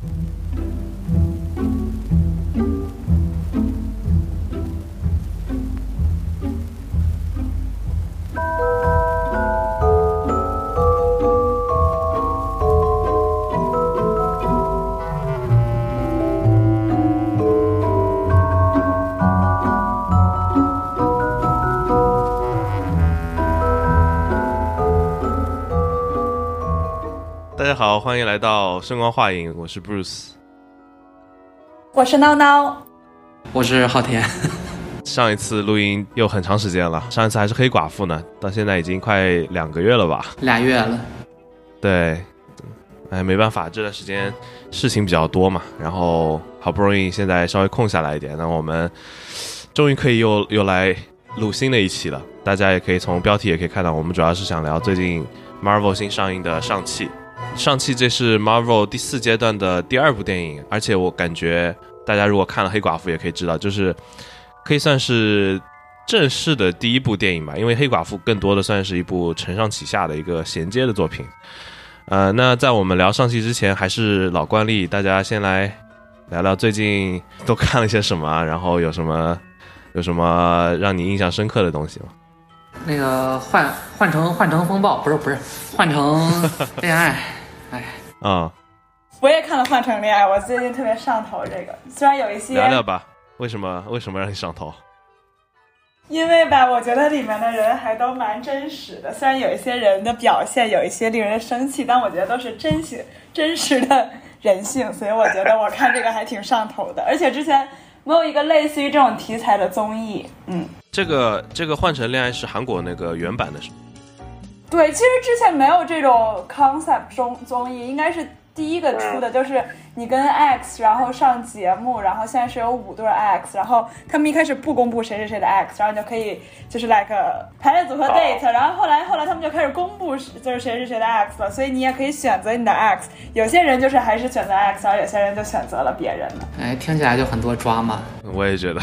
大欢迎来到声光画影，我是 Bruce。我是闹闹，我是昊天。上一次录音又很长时间了，上一次还是黑寡妇呢，到现在已经快两个月了吧？俩月了。对，哎，没办法，这段时间事情比较多嘛，然后好不容易现在稍微空下来一点，那我们终于可以又又来录新的一期了。大家也可以从标题也可以看到，我们主要是想聊最近 Marvel 新上映的《上汽》。上期这是 Marvel 第四阶段的第二部电影，而且我感觉大家如果看了黑寡妇也可以知道，就是可以算是正式的第一部电影吧，因为黑寡妇更多的算是一部承上启下的一个衔接的作品。呃，那在我们聊上期之前，还是老惯例，大家先来聊聊最近都看了些什么，然后有什么有什么让你印象深刻的东西吗？那个换换成换成风暴，不是不是换成恋爱。哎，啊，我也看了《换乘恋爱》，我最近特别上头这个。虽然有一些聊聊吧，为什么为什么让你上头？因为吧，我觉得里面的人还都蛮真实的。虽然有一些人的表现有一些令人生气，但我觉得都是真实真实的人性，所以我觉得我看这个还挺上头的。而且之前没有一个类似于这种题材的综艺，嗯，这个这个《换乘恋爱》是韩国那个原版的是。对，其实之前没有这种 concept 综综艺，应该是第一个出的，就是你跟 X 然后上节目，然后现在是有五对 X，然后他们一开始不公布谁是谁的 X，然后你就可以就是 like 排列组合 date，然后后来后来他们就开始公布就是谁是谁的 X 了，所以你也可以选择你的 X，有些人就是还是选择 X，而有些人就选择了别人了。哎，听起来就很多抓嘛。我也觉得，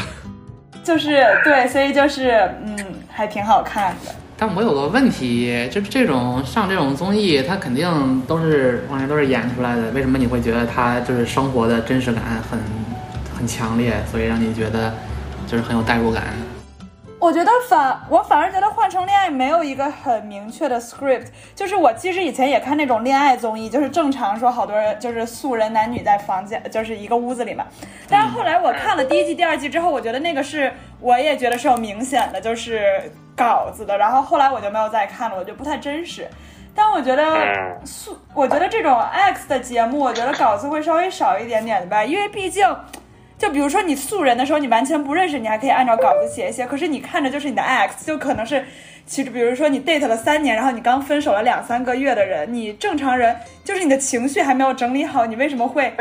就是对，所以就是嗯，还挺好看的。但我有个问题，就是这种上这种综艺，他肯定都是完全都是演出来的。为什么你会觉得他就是生活的真实感很很强烈，所以让你觉得就是很有代入感？我觉得反我反而觉得《换成恋爱》没有一个很明确的 script，就是我其实以前也看那种恋爱综艺，就是正常说好多人就是素人男女在房间就是一个屋子里嘛。但是后来我看了第一季、第二季之后，我觉得那个是我也觉得是有明显的就是稿子的，然后后来我就没有再看了，我觉得不太真实。但我觉得素，我觉得这种 X 的节目，我觉得稿子会稍微少一点点的吧，因为毕竟。就比如说你素人的时候，你完全不认识，你还可以按照稿子写一写。可是你看着就是你的 X，就可能是，其实比如说你 date 了三年，然后你刚分手了两三个月的人，你正常人就是你的情绪还没有整理好，你为什么会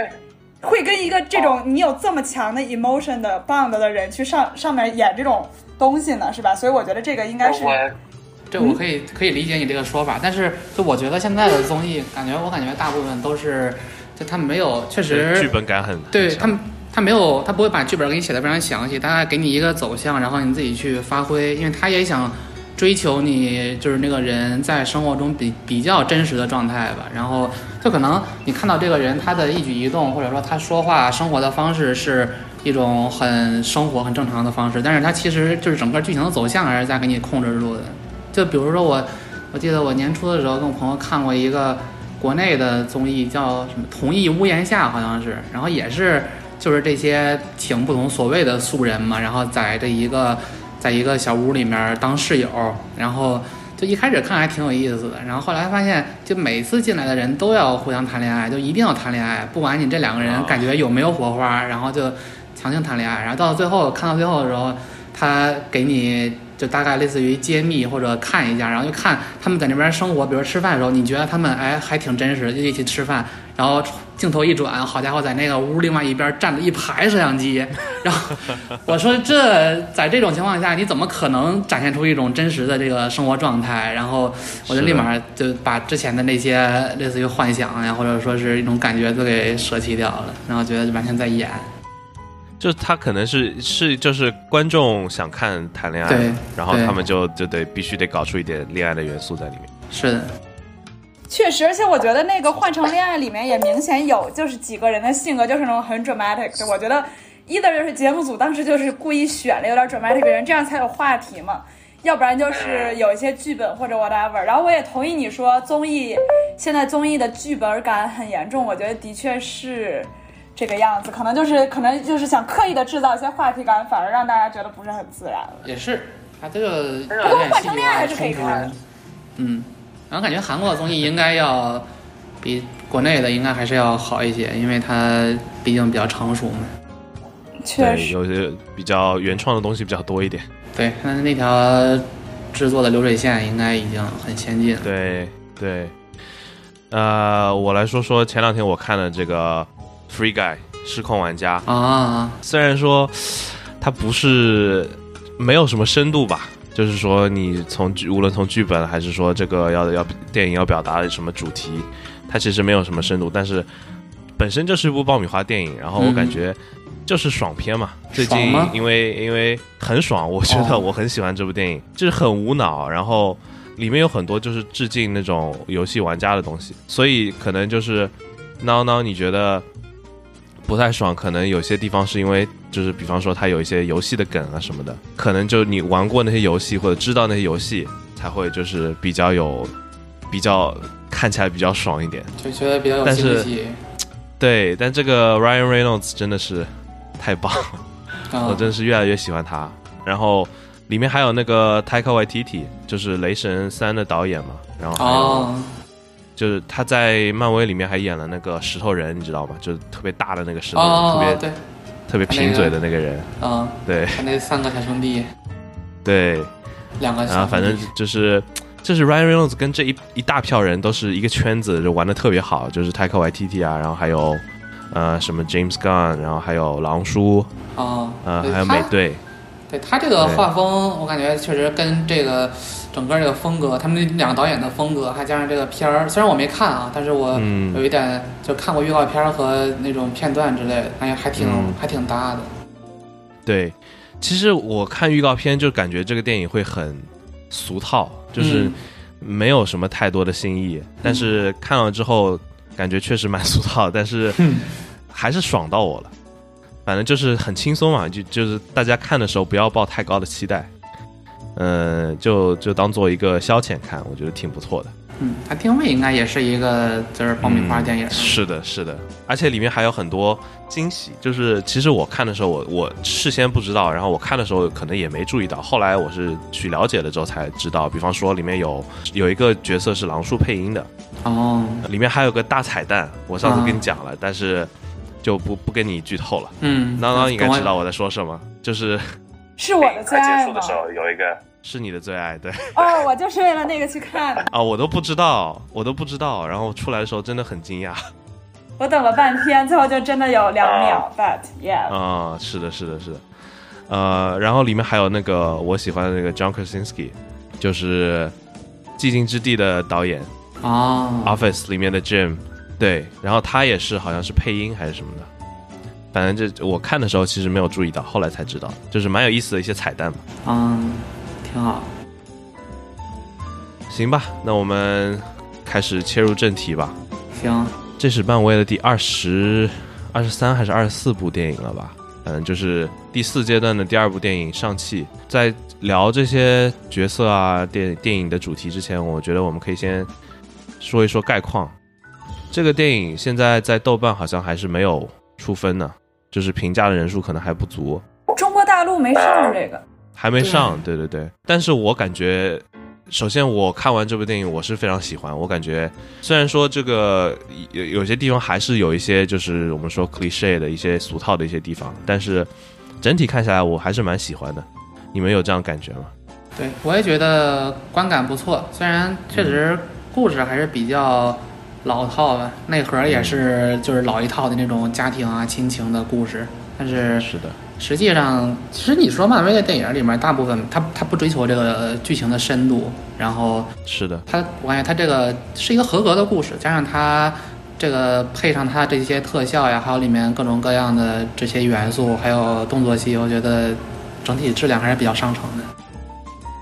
会跟一个这种你有这么强的 emotion 的 bond 的人去上上面演这种东西呢？是吧？所以我觉得这个应该是，对我可以可以理解你这个说法，但是就我觉得现在的综艺，感觉我感觉大部分都是，就他们没有确实剧本感很对他们。他没有，他不会把剧本给你写的非常详细，大概给你一个走向，然后你自己去发挥，因为他也想追求你就是那个人在生活中比比较真实的状态吧。然后就可能你看到这个人他的一举一动，或者说他说话生活的方式是一种很生活很正常的方式，但是他其实就是整个剧情的走向还是在给你控制住的。就比如说我，我记得我年初的时候跟我朋友看过一个国内的综艺，叫什么《同一屋檐下》，好像是，然后也是。就是这些请不同所谓的素人嘛，然后在这一个，在一个小屋里面当室友，然后就一开始看还挺有意思的，然后后来发现，就每次进来的人都要互相谈恋爱，就一定要谈恋爱，不管你这两个人感觉有没有火花，然后就强行谈恋爱，然后到最后看到最后的时候，他给你就大概类似于揭秘或者看一下，然后就看他们在那边生活，比如吃饭的时候，你觉得他们哎还挺真实，就一起吃饭。然后镜头一转，好家伙，在那个屋另外一边站着一排摄像机。然后 我说：“这在这种情况下，你怎么可能展现出一种真实的这个生活状态？”然后我就立马就把之前的那些类似于幻想呀，或者说是一种感觉都给舍弃掉了，然后觉得完全在演。就是他可能是是就是观众想看谈恋爱，然后他们就就得必须得搞出一点恋爱的元素在里面。是的。确实，而且我觉得那个《换成恋爱》里面也明显有，就是几个人的性格就是那种很 dramatic 的。我觉得，either 就是节目组当时就是故意选了有点 dramatic 的人，这样才有话题嘛。要不然就是有一些剧本或者 whatever。然后我也同意你说综艺现在综艺的剧本感很严重，我觉得的确是这个样子。可能就是可能就是想刻意的制造一些话题感，反而让大家觉得不是很自然了。也是，他这个有不过换成恋爱还是可以看的。嗯，然后感觉韩国的综艺应该要比国内的应该还是要好一些，因为它毕竟比较成熟嘛。确对，实，有些比较原创的东西比较多一点。对，它那条制作的流水线应该已经很先进了。对对，呃，我来说说前两天我看的这个《Free Guy》失控玩家，啊，虽然说它不是没有什么深度吧，就是说你从剧无论从剧本还是说这个要要电影要表达的什么主题，它其实没有什么深度，但是本身就是一部爆米花电影，然后我嗯。感觉就是爽片嘛。最近因为因为很爽，我觉得哦。我很喜欢这部电影，就是很无脑，然后里面有很多就是致敬那种游戏玩家的东西，所以可能就是孬孬，你觉得不太爽，可能有些地方是因为就是比方说它有一些游戏的梗啊什么的，可能就你玩过那些游戏或者知道那些游戏，才会就是比较有比较看起来比较爽一点。就觉得比较有但是戏剧系。对，但这个 Ryan Reynolds 真的是太棒了，啊 我真的是越来越喜欢他。然后里面还有那个 Taika Waititi，就是《雷神三》的导演嘛，然后还有哦，就是他在漫威里面还演了那个石头人，你知道吗？就是特别大的那个石头人，哦，特别对，特别贫嘴的那个人。嗯，对。他那三个小兄弟，对，两个小兄弟，然后反正就是，就是 Ryan Reynolds 跟这一一大票人都是一个圈子，就玩的特别好，就是 Taika Waititi 啊，然后还有呃什么 James Gunn，然后还有狼叔，啊，呃还有美队，对他这个画风，我感觉确实跟这个整个这个风格，他们那两个导演的风格，还加上这个片儿，虽然我没看啊，但是我嗯。有一点就看过预告片儿和那种片段之类的，哎呀还挺、嗯。还挺搭的。对，其实我看预告片就感觉这个电影会很俗套，就是嗯。没有什么太多的新意，但是看了之后感觉确实蛮俗套，但是嗯。还是爽到我了。反正就是很轻松嘛，就就是大家看的时候不要抱太高的期待，嗯，就就当做一个消遣看，我觉得挺不错的。嗯，它定位应该也是一个就是爆米花电影。嗯是的，是的，而且里面还有很多惊喜。就是其实我看的时候，我我事先不知道，然后我看的时候可能也没注意到，后来我是去了解了之后才知道。比方说里面有有一个角色是狼叔配音的，哦，里面还有个大彩蛋，我上次啊跟你讲了，但是就不不跟你剧透了。嗯，孬孬应该知道我在说什么，就是是我的最爱结束的时候？有一个是你的最爱，对哦，我就是为了那个去看的。啊，我都不知道，我都不知道，然后出来的时候真的很惊讶。我等了半天，最后就真的有两秒，but yeah，啊、是的，是的，是的，呃，然后里面还有那个我喜欢的那个 John Krasinski，就是《寂静之地》的导演哦，，Office 里面的 Jim，对，然后他也是好像是配音还是什么的，反正这我看的时候其实没有注意到，后来才知道，就是蛮有意思的一些彩蛋嘛。嗯，挺好。行吧，那我们开始切入正题吧。行，这是漫威的第二十二十三还是二十四部电影了吧？嗯，就是第四阶段的第二部电影《上汽》。在聊这些角色啊、电电影的主题之前，我觉得我们可以先说一说概况。这个电影现在在豆瓣好像还是没有出分呢，就是评价的人数可能还不足，中国大陆没上这个。还没上。对对对，但是我感觉，首先我看完这部电影，我是非常喜欢。我感觉虽然说这个有有些地方还是有一些就是我们说 cliche 的一些俗套的一些地方，但是整体看下来，我还是蛮喜欢的。你们有这样感觉吗？对，我也觉得观感不错，虽然确实故事还是比较老套吧，内核也是就是老一套的那种家庭啊、亲情的故事，但是是的，实际上，其实你说漫威的电影里面，大部分他他不追求这个剧情的深度，然后是的，他我感觉他这个是一个合格的故事，加上他这个配上他这些特效呀，还有里面各种各样的这些元素，还有动作戏，我觉得整体质量还是比较上乘的。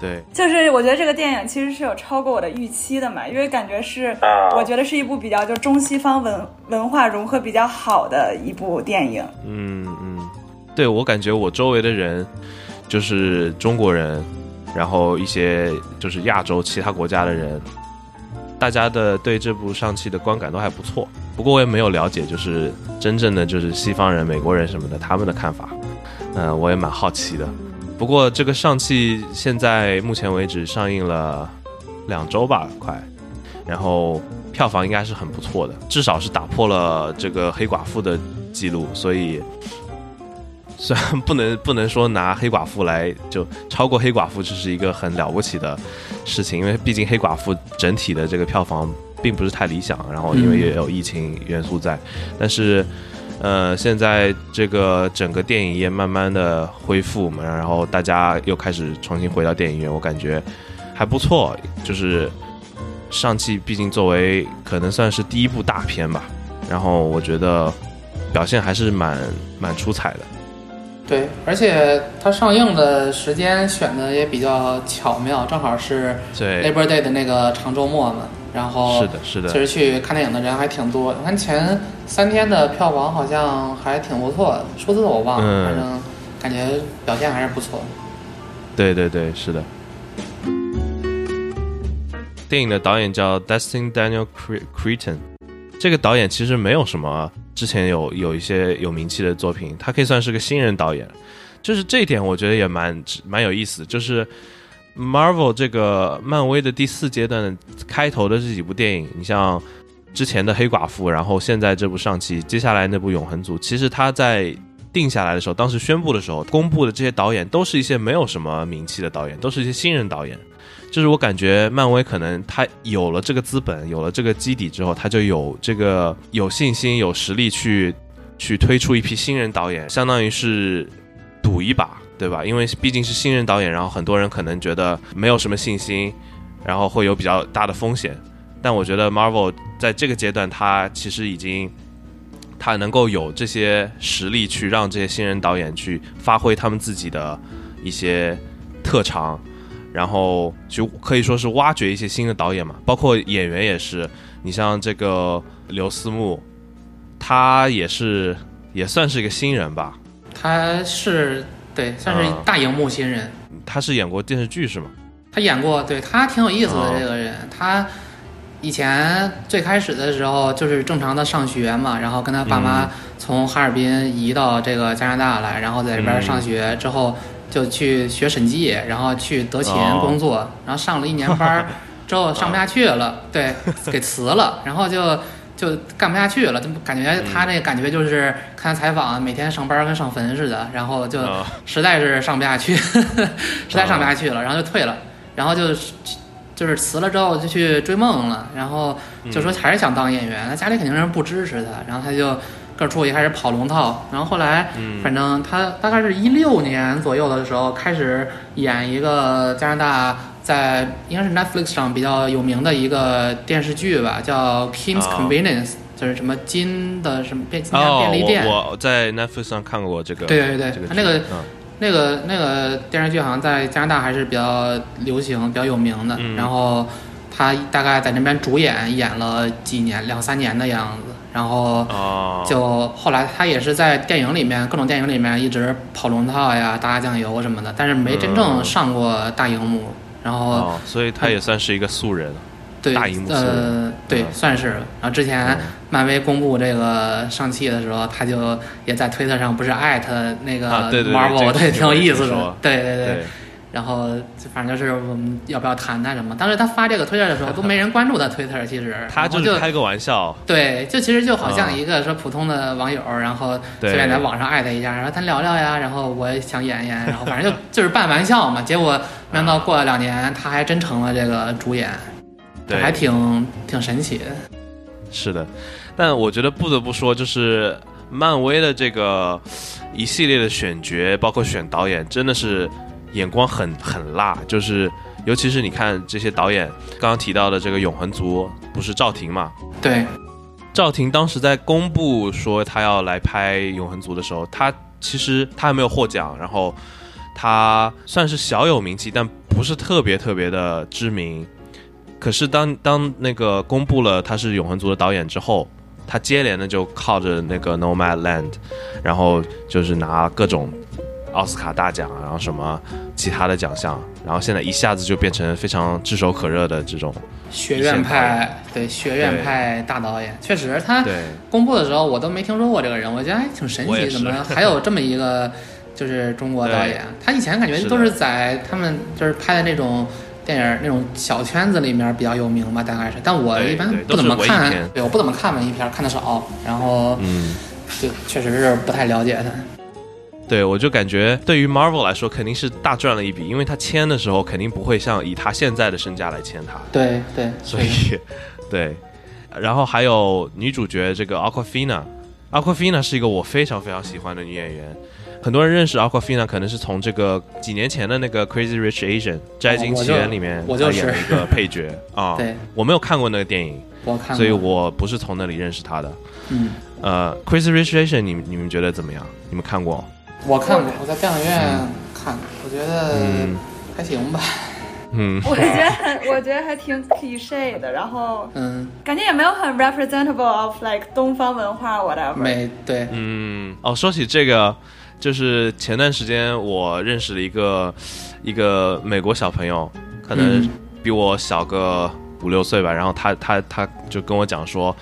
对，就是我觉得这个电影其实是有超过我的预期的嘛，因为感觉是，啊我觉得是一部比较就中西方文文化融合比较好的一部电影。嗯嗯，对我感觉我周围的人就是中国人，然后一些就是亚洲其他国家的人，大家的对这部上汽的观感都还不错。不过我也没有了解，就是真正的就是西方人、美国人什么的他们的看法，嗯、我也蛮好奇的。不过这个上汽现在目前为止上映了两周吧，快，然后票房应该是很不错的，至少是打破了这个黑寡妇的记录，所以虽然不能不能说拿黑寡妇来就超过黑寡妇，这是一个很了不起的事情，因为毕竟黑寡妇整体的这个票房并不是太理想，然后因为也有疫情元素在，但是。呃，现在这个整个电影业慢慢的恢复嘛，然后大家又开始重新回到电影院，我感觉还不错。就是上汽毕竟作为可能算是第一部大片吧，然后我觉得表现还是蛮蛮出彩的。对，而且它上映的时间选的也比较巧妙，正好是对，Labor Day 的那个长周末嘛。然后是的，是的，其实去看电影的人还挺多。我看前三天的票房好像还挺不错的，数字我忘了，嗯反正感觉表现还是不错。对对对，是的。电影的导演叫 Dustin Daniel Cre- Cretton，这个导演其实没有什么之前有有一些有名气的作品，他可以算是个新人导演。就是这一点，我觉得也蛮蛮有意思。就是 Marvel 这个漫威的第四阶段开头的这几部电影，你像之前的黑寡妇，然后现在这部上期，接下来那部永恒族，其实他在定下来的时候，当时宣布的时候，公布的这些导演都是一些没有什么名气的导演，都是一些新人导演。就是我感觉漫威可能他有了这个资本，有了这个基底之后，他就有这个有信心、有实力去去推出一批新人导演，相当于是赌一把，对吧？因为毕竟是新人导演，然后很多人可能觉得没有什么信心，然后会有比较大的风险。但我觉得 Marvel 在这个阶段，他其实已经他能够有这些实力去让这些新人导演去发挥他们自己的一些特长，然后就可以说是挖掘一些新的导演嘛，包括演员也是。你像这个刘思慕，他也是也算是一个新人吧，他是对，算是嗯大荧幕新人。他是演过电视剧是吗？他演过，对他挺有意思的哦这个人。他以前最开始的时候就是正常的上学嘛，然后跟他爸妈嗯从哈尔滨移到这个加拿大来，然后在这边嗯上学之后就去学审计，然后去德勤哦工作，然后上了一年班儿之后上不下去了，对，给辞了，然后就。就干不下去了，就感觉他那感觉就是看采访，每天上班跟上坟似的，然后就啊实在是上不下去，实在上不下去了，然后就退了，然后就就是辞了之后就去追梦了，然后就说还是想当演员，他家里肯定是不支持他，然后他就各处也开始跑龙套，然后后来反正他大概是一六年左右的时候开始演一个加拿大。在应该是 Netflix 上比较有名的一个电视剧吧，叫 Kim's 哦 Convenience，、就是什么金的什么便哦，便利店。我我在 Netflix 上看过这个，对对对这个他那个嗯那个那个电视剧好像在加拿大还是比较流行、比较有名的。嗯然后他大概在那边主演演了几年，两三年的样子。然后哦，就后来他也是在电影里面各种电影里面一直跑龙套呀、打打酱油什么的，但是没真正嗯上过大荧幕。然后哦，所以他也算是一个素人。对，大荧幕呃，对，嗯算是。然后之前嗯漫威公布这个上汽的时候，他就也在推特上不是艾特那个啊对对对 Marvel，这个对，挺有意思的。对对对。对，然后就反正就是我们要不要谈谈什么？当时他发这个推特的时候，都没人关注他推特，其实 他就就是开个玩笑，对，就其实就好像嗯一个说普通的网友，然后随便在网上艾特一下，然后咱聊聊呀，然后我也想演演，然后反正就就是半玩笑嘛。结果没想到过了两年，他还真成了这个主演，对，还挺挺神奇的。是的，但我觉得不得不说，就是漫威的这个一系列的选角，包括选导演，真的是眼光很很辣。就是尤其是你看这些导演，刚刚提到的这个《永恒族》，不是赵婷嘛？对，赵婷当时在公布说她要来拍《永恒族》的时候，她其实她还没有获奖，然后她算是小有名气，但不是特别特别的知名。可是当当那个公布了他是永恒族的导演之后，他接连的就靠着那个 Nomadland，然后就是拿各种奥斯卡大奖，然后什么其他的奖项，然后现在一下子就变成非常炙手可热的这种学院派，对学院派大导演，确实他公布的时候我都没听说过这个人，我觉得还挺神奇，怎么还有这么一个就是中国导演？他以前感觉都是在他们就是拍的那种电影那种小圈子里面比较有名吧，大概是。但我一般不怎么看片，对我不怎么看文艺片，看的少，然后嗯。就确实是不太了解他。对，我就感觉对于 Marvel 来说肯定是大赚了一笔，因为他签的时候肯定不会像以他现在的身价来签他，对对，所以对。然后还有女主角这个 Aquafina，Aquafina 是一个我非常非常喜欢的女演员。很多人认识 Aquafina 可能是从这个几年前的那个 Crazy Rich Asian 摘金奇缘里面我就她演了一个配角 啊。对，我没有看过那个电影，所以我不是从那里认识她的。嗯，呃，Crazy Rich Asian 你们你们觉得怎么样？你们看过？我看过，我在电影院看，我觉得嗯还行吧。嗯，我觉得，我觉得还挺 cliche 的，然后嗯，感觉也没有很 representable of like 东方文化 whatever。没对，嗯，哦，说起这个，就是前段时间我认识了一个一个美国小朋友，可能嗯比我小个五六岁吧。然后他他他就跟我讲说，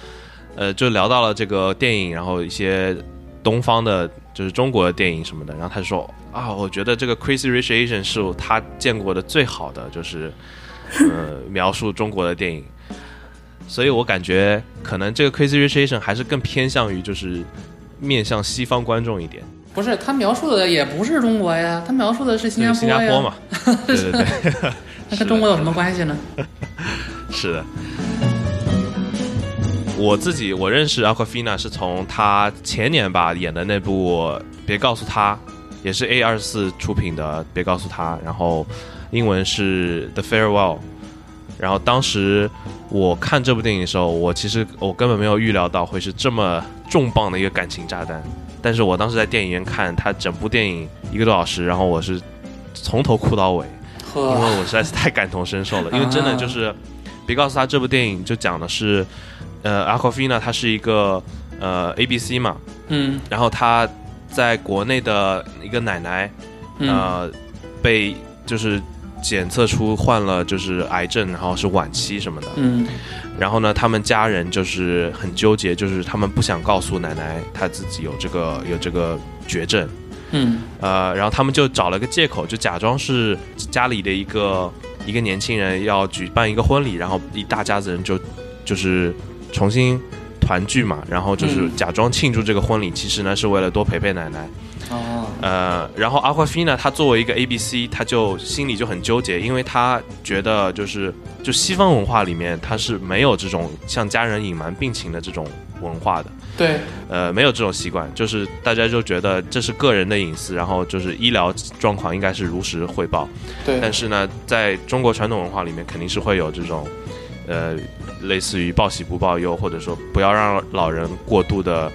呃，就聊到了这个电影，然后一些东方的，就是中国的电影什么的。然后他就说啊，我觉得这个《Crazy Rich Asian》是他见过的最好的，就是 呃描述中国的电影。所以我感觉可能这个《Crazy Rich Asian》还是更偏向于就是面向西方观众一点，不是他描述的也不是中国呀，他描述的是新加坡。新加坡嘛，对对对，那跟中国有什么关系呢？是的。我自己我认识 Aquafina 是从她前年吧演的那部《别告诉他》，也是 A 二四出品的《别告诉他》，然后英文是 The Farewell。然后当时我看这部电影的时候，我其实我根本没有预料到会是这么重磅的一个感情炸弹。但是我当时在电影院看它整部电影一个多小时，然后我是从头哭到尾。因为，我实在是太感同身受了。因为真的就是，别告诉他这部电影就讲的是，呃，Aquafina 她是一个呃 ABC 嘛，嗯然后他在国内的一个奶奶，嗯呃，被就是检测出患了就是癌症，然后是晚期什么的。嗯然后呢，他们家人就是很纠结，就是他们不想告诉奶奶她自己有这个有这个绝症。嗯呃，然后他们就找了个借口，就假装是家里的一个一个年轻人要举办一个婚礼，然后一大家子人就就是重新团聚嘛，然后就是嗯假装庆祝这个婚礼，其实呢是为了多陪陪奶奶。哦呃，然后 Aquafina 她作为一个 ABC，他就心里就很纠结，因为他觉得就是就西方文化里面，他是没有这种向家人隐瞒病情的这种文化的。对呃，没有这种习惯，就是大家就觉得这是个人的隐私，然后就是医疗状况应该是如实汇报。对但是呢，在中国传统文化里面，肯定是会有这种，呃，类似于报喜不报忧，或者说不要让老人过度的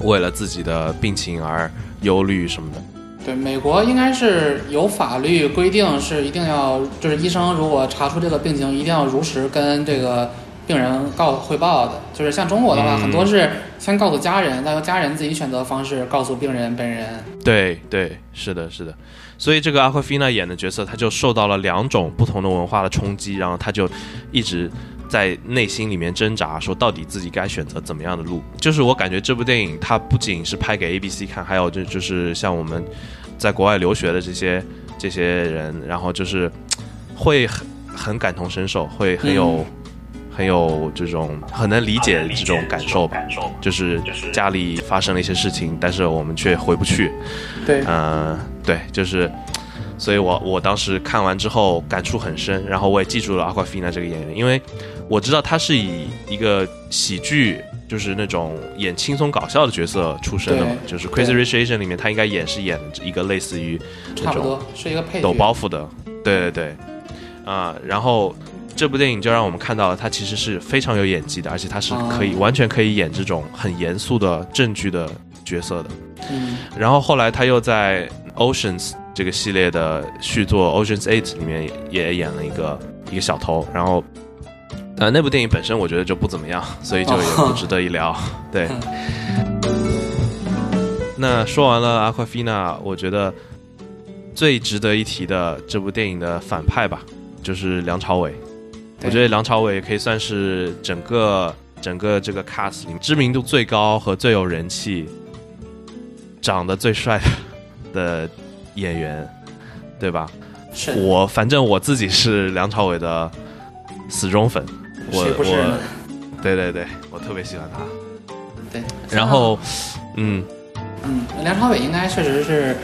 为了自己的病情而忧虑什么的。对，美国应该是有法律规定是一定要，就是医生如果查出这个病情，一定要如实跟这个病人告汇报的。就是像中国的话，嗯很多是先告诉家人，再由家人自己选择方式告诉病人本人。对对，是的，是的。所以这个阿奎菲娜演的角色，他就受到了两种不同的文化的冲击，然后他就一直在内心里面挣扎，说到底自己该选择怎么样的路。就是我感觉这部电影，它不仅是拍给 ABC 看，还有就就是像我们在国外留学的这些这些人，然后就是会很很感同身受，会很有、很有这种很能理解这种感受吧。就是家里发生了一些事情，但是我们却回不去。对，嗯，对，就是，所以我我当时看完之后感触很深，然后我也记住了阿 a i n a 这个演员，因为我知道他是以一个喜剧，就是那种演轻松搞笑的角色出身的嘛，就是《Crazy Rich Asian》里面他应该也是演一个类似于差不多是一个配角。抖包袱的，对对对，啊、然后。这部电影就让我们看到了他其实是非常有演技的，而且他是可以、哦完全可以演这种很严肃的正剧的角色的。嗯然后后来他又在 Oceans 这个系列的续作《Ocean's Eight》里面也也演了一个一个小偷，然后呃那部电影本身我觉得就不怎么样，所以就也不值得一聊。对，那说完了阿夸菲娜，我觉得最值得一提的这部电影的反派吧，就是梁朝伟。我觉得梁朝伟可以算是整个整个这个 cast 里面知名度最高和最有人气、长得最帅的演员，对吧？是我反正我自己是梁朝伟的死忠粉，我我对对对，我特别喜欢他。对，然后，嗯，嗯，梁朝伟应该确实是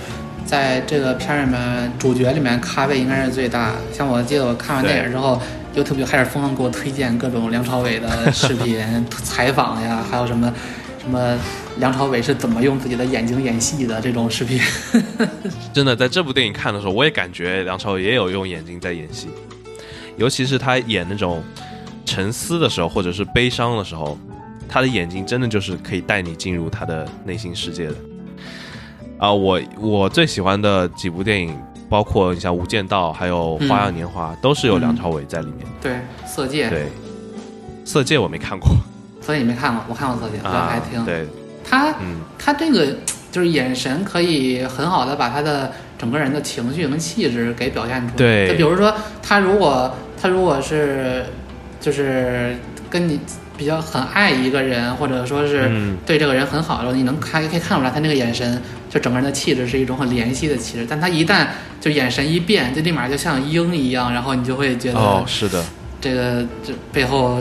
在这个片儿里面主角里面咖位应该是最大。像我记得我看完电影之后，YouTube 就开始疯狂给我推荐各种梁朝伟的视频、采访呀，还有什么什么梁朝伟是怎么用自己的眼睛演戏的这种视频。真的在这部电影看的时候，我也感觉梁朝伟也有用眼睛在演戏，尤其是他演那种沉思的时候，或者是悲伤的时候，他的眼睛真的就是可以带你进入他的内心世界的。啊、我我最喜欢的几部电影，包括你像《无间道》还有《花样年华》都是有梁朝伟在里面的。对，《色戒》，对，《色戒》我没看过所以你没看过？我看过《色戒》，我啊还听。对，他嗯，他这个就是眼神可以很好的把他的整个人的情绪跟气质给表现出来。对就比如说他如果他如果是就是跟你比较很爱一个人，或者说是嗯对这个人很好的时候，你能看可以看出来他那个眼神，就整个人的气质是一种很怜惜的气质。但他一旦就眼神一变，就立马就像鹰一样，然后你就会觉得哦，是的，这个这背后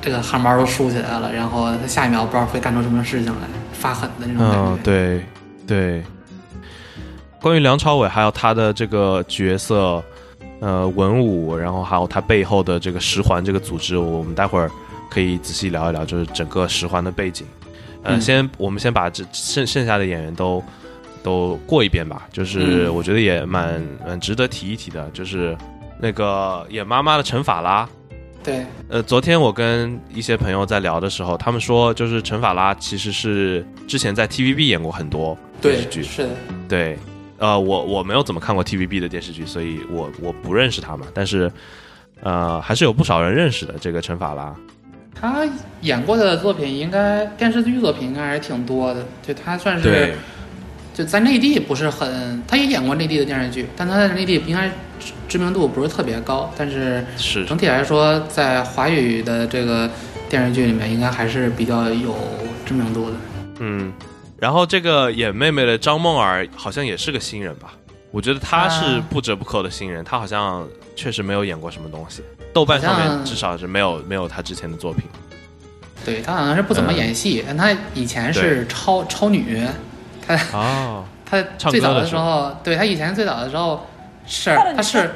这个汗毛都竖起来了，然后他下一秒不知道会干出什么事情来，发狠的那种感觉。嗯，对对。关于梁朝伟还有他的这个角色，呃，文武，然后还有他背后的这个十环这个组织，我们待会儿可以仔细聊一聊，就是整个十环的背景。呃，嗯先我们先把这剩剩下的演员都都过一遍吧，就是嗯。我觉得也蛮蛮值得提一提的，就是那个演妈妈的陈法拉，对，呃，昨天我跟一些朋友在聊的时候，他们说，就是陈法拉其实是之前在 TVB 演过很多电视，剧，是的，对，呃，我我没有怎么看过 TVB 的电视剧，所以我我不认识他嘛，但是，呃，还是有不少人认识的这个陈法拉，他演过的作品应该电视剧作品应该还是挺多的，就他算是就在内地不是很，他也演过内地的电视剧，但他在内地应该知知名度不是特别高，但是是整体来说，在华语的这个电视剧里面，应该还是比较有知名度的。嗯，然后这个演妹妹的张梦儿好像也是个新人吧？我觉得她是啊不折不扣的新人，她好像确实没有演过什么东西，豆瓣上面至少是没有没有她之前的作品。对她好像是不怎么演戏，但她以前是超超女，他哦，他最早的时候，对他以前最早的时候是他是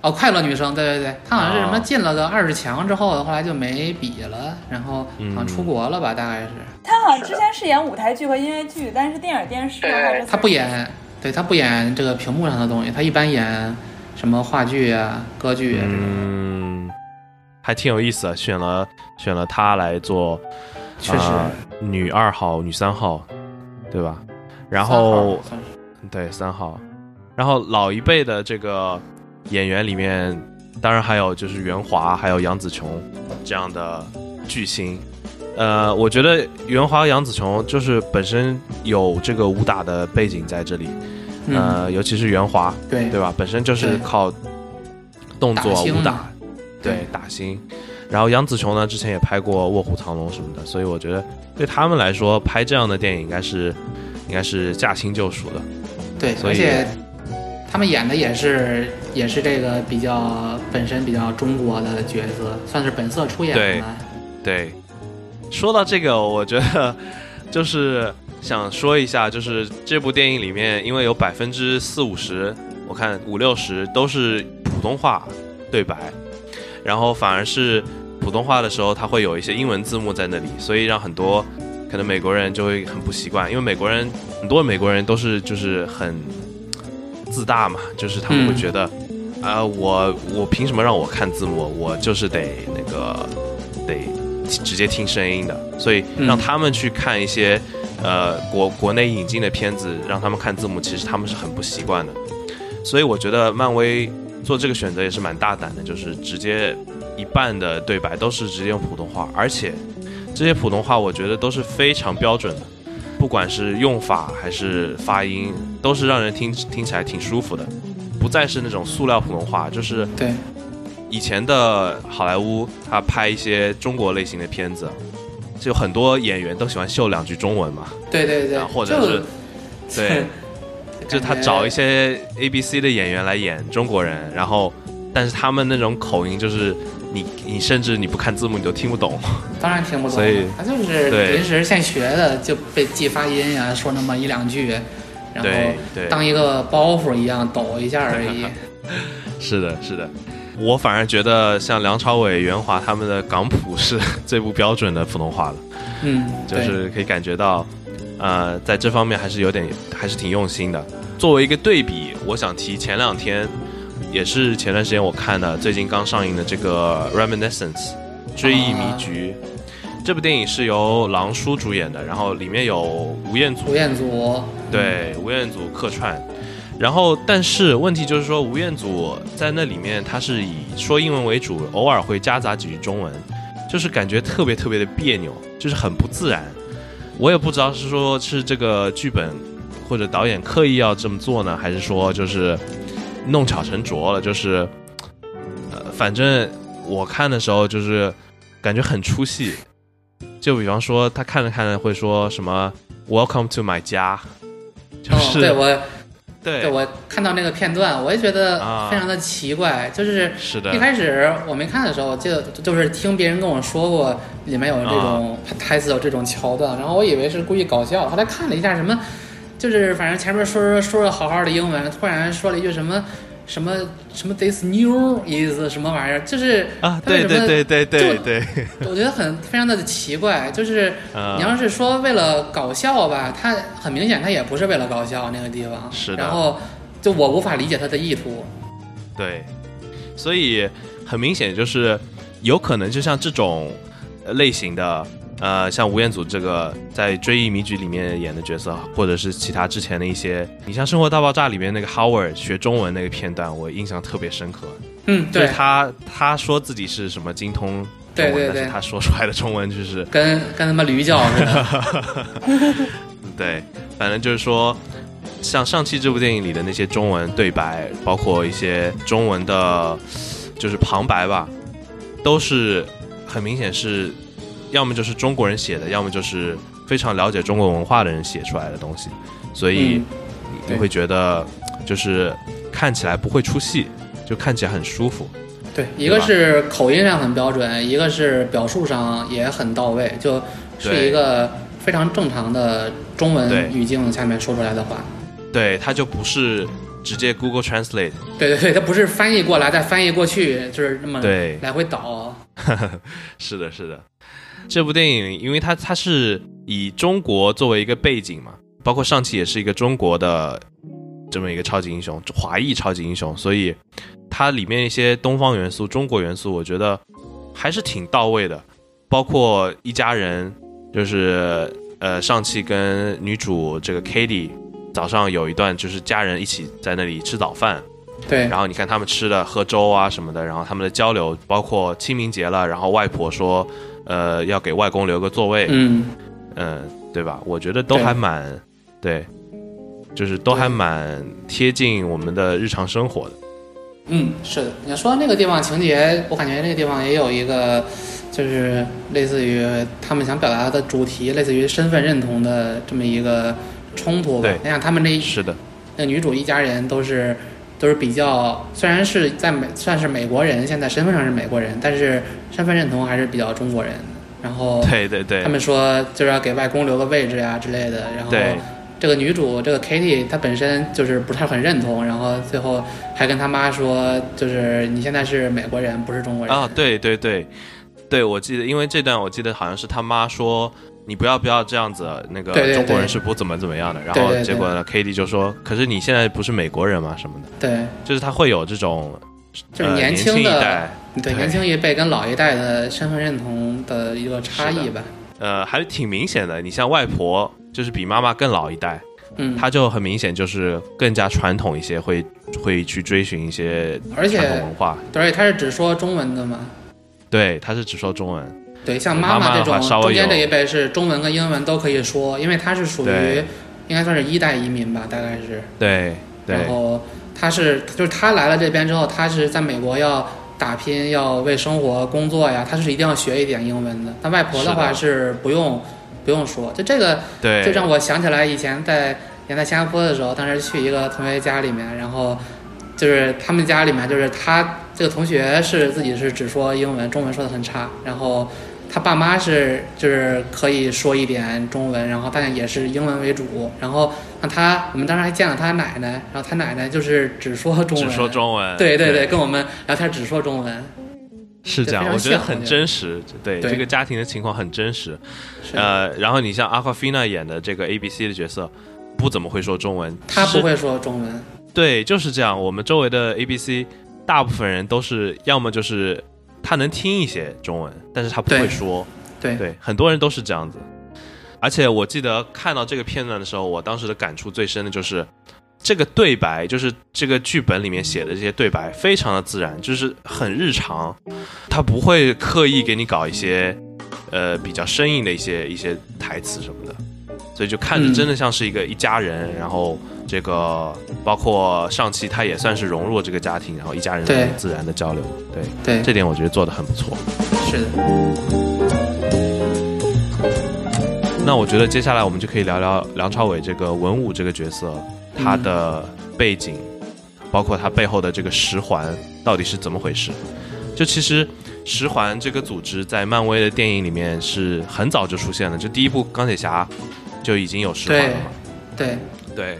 哦快乐女生，对对对，他好像是什么哦。进了个二十强之后，后来就没比了，然后好像出国了吧，大概是。他好像之前是演舞台剧和音乐剧，但是电影电视他不演，对他不演这个屏幕上的东西，他一般演什么话剧啊、歌剧啊这种。嗯，还挺有意思的，选了选了她来做，确实。呃女二号、女三号，对吧？然后对三号，然后老一辈的这个演员里面，当然还有就是袁华，还有杨紫琼这样的巨星。呃，我觉得袁华、杨紫琼就是本身有这个武打的背景在这里，嗯，呃，尤其是袁华，对对吧？本身就是靠动作武打，对打星。然后杨紫琼呢，之前也拍过《卧虎藏龙》什么的，所以我觉得对他们来说，拍这样的电影应该是应该是驾轻就熟的。对，所以而且他们演的也是也是这个比较本身比较中国的角色，算是本色出演对的。对，说到这个，我觉得就是想说一下，就是这部电影里面，因为有百分之四五十，我看五六十都是普通话对白，然后反而是普通话的时候，它会有一些英文字幕在那里，所以让很多可能美国人就会很不习惯，因为美国人很多美国人都是就是很自大嘛，就是他们会嗯觉得。啊、我我凭什么让我看字幕？我就是得那个得直接听声音的，所以嗯让他们去看一些、呃国国内引进的片子，让他们看字幕，其实他们是很不习惯的。所以我觉得漫威做这个选择也是蛮大胆的，就是直接一半的对白都是直接用普通话，而且这些普通话我觉得都是非常标准的，不管是用法还是发音，都是让人听听起来挺舒服的，不再是那种塑料普通话，就是对，以前的好莱坞他拍一些中国类型的片子，就很多演员都喜欢秀两句中文嘛，对对对，啊或者是对。就他找一些 A B C 的演员来演中国人，然后，但是他们那种口音就是你你甚至你不看字幕你都听不懂，当然听不懂，所以他就是对。临时现学的，就被记发音呀，说那么一两句，然后当一个包袱一样抖一下而已。是的，是的，我反而觉得像梁朝伟、袁华他们的港普是最不标准的普通话了，嗯，就是可以感觉到，呃，在这方面还是有点还是挺用心的。作为一个对比，我想提前两天，也是前段时间我看的，最近刚上映的这个《Reminiscence》追忆迷局。这部电影是由狼叔主演的，然后里面有吴彦祖吴彦祖，对，吴彦祖客串。然后，但是问题就是说，吴彦祖在那里面他是以说英文为主，偶尔会夹杂几句中文，就是感觉特别特别的别扭，就是很不自然。我也不知道是说是这个剧本或者导演刻意要这么做呢，还是说就是弄巧成拙了，就是呃，反正我看的时候就是感觉很出戏。就比方说，他看着看着会说什么 “Welcome to my 家”，就哦，是、对我对。对我看到那个片段，我也觉得啊非常的奇怪，就是是的。一，开始我没看的时候，我记得就是听别人跟我说过里面有这种啊。台词有这种桥段，然后我以为是故意搞笑，后来看了一下什么，就是反正前面说说说着好好的英文，突然说了一句什么什么什么 this new is 什么玩意儿，就是啊，对对对对对对，我觉得很非常的奇怪，就是啊你要是说为了搞笑吧，他很明显他也不是为了搞笑那个地方，是的然后就我无法理解他的意图。对，所以很明显就是有可能就像这种呃类型的，呃，像吴彦祖这个在《追忆迷局》里面演的角色，或者是其他之前的一些，你像《生活大爆炸》里面那个 Howard 学中文那个片段，我印象特别深刻。嗯，就是对，他他说自己是什么精通中文，对对对但是他说出来的中文就是跟跟他妈驴叫似的。对，反正就是说，像上期这部电影里的那些中文对白，包括一些中文的，就是旁白吧，都是很明显是，要么就是中国人写的，要么就是非常了解中国文化的人写出来的东西，所以嗯你会觉得就是看起来不会出戏，就看起来很舒服。对，一个是口音上很标准，一个是表述上也很到位，就是一个非常正常的中文语境下面说出来的话。对，它就不是直接 Google Translate，对对对，它不是翻译过来再翻译过去，就是那么对来回倒。是的，是的。这部电影，因为它它是以中国作为一个背景嘛，包括上期也是一个中国的这么一个超级英雄，华裔超级英雄，所以它里面一些东方元素、中国元素，我觉得还是挺到位的。包括一家人，就是呃，上期跟女主这个 k a t i e 早上有一段就是家人一起在那里吃早饭，对，然后你看他们吃的喝粥啊什么的，然后他们的交流，包括清明节了，然后外婆说，呃，要给外公留个座位，嗯，嗯，对吧？我觉得都还蛮对，就是都还蛮贴近我们的日常生活的。嗯，是的。你要说那个地方情节，我感觉那个地方也有一个，就是类似于他们想表达的主题，类似于身份认同的这么一个冲突吧对。你想他们这一是的，那女主一家人都是都是比较，虽然是在美算是美国人，现在身份上是美国人，但是身份认同还是比较中国人。然后对对对他，们说就是要给外公留个位置呀之类的，然后对这个女主这个 Kitty 她本身就是不是很认同，然后最后还跟她妈说，就是你现在是美国人，不是中国人啊，对对对对，我记得，因为这段我记得好像是他妈说。你不要不要这样子，那个中国人是不怎么怎么样的。然对对对后结果呢 k a t i e 就说：“可是你现在不是美国人吗？什么的。”对，就是他会有这种就是呃年轻的、一代，对对年轻一辈跟老一代的身份认同的一个差异吧。呃，还挺明显的。你像外婆，就是比妈妈更老一代，嗯，她就很明显就是更加传统一些，会会去追寻一些传统文化。对，而且他是只说中文的吗。对，她是只说中文。对，像妈妈这种中间这一辈是中文跟英文都可以说，因为他是属于应该算是一代移民吧，大概是。对对然后他是就是他来了这边之后，他是在美国要打拼，要为生活工作呀，他是一定要学一点英文的。那外婆的话是不用不用说，就这个对，就让我想起来以前在以前在新加坡的时候，当时去一个同学家里面，然后就是他们家里面就是他这个同学是自己是只说英文，中文说的很差，然后。他爸妈是就是可以说一点中文，然后但也是英文为主。然后那他我们当时还见了他奶奶，然后他奶奶就是只说中文，只说中文。对对对，跟我们聊天只说中文，是这样，我觉得很真实。对对这个家庭的情况很真实。是呃，然后你像阿 f 菲娜演的这个 A B C 的角色，不怎么会说中文，是他不会说中文，对，就是这样。我们周围的 A B C 大部分人都是要么就是他能听一些中文，但是他不会说。对对，很多人都是这样子。而且我记得看到这个片段的时候，我当时的感触最深的就是这个对白，就是这个剧本里面写的这些对白，非常的自然，就是很日常，他不会刻意给你搞一些呃比较生硬的一些一些台词什么的，所以就看着嗯。真的像是一个一家人，然后这个包括上期他也算是融入了这个家庭，然后一家人自然的交流，对。对，这点我觉得做的很不错。是的，那我觉得接下来我们就可以聊聊梁朝伟这个文武这个角色，他的背景，包括他背后的这个十环到底是怎么回事。就其实十环这个组织在漫威的电影里面是很早就出现了，就第一部钢铁侠就已经有十环了嘛。对，对，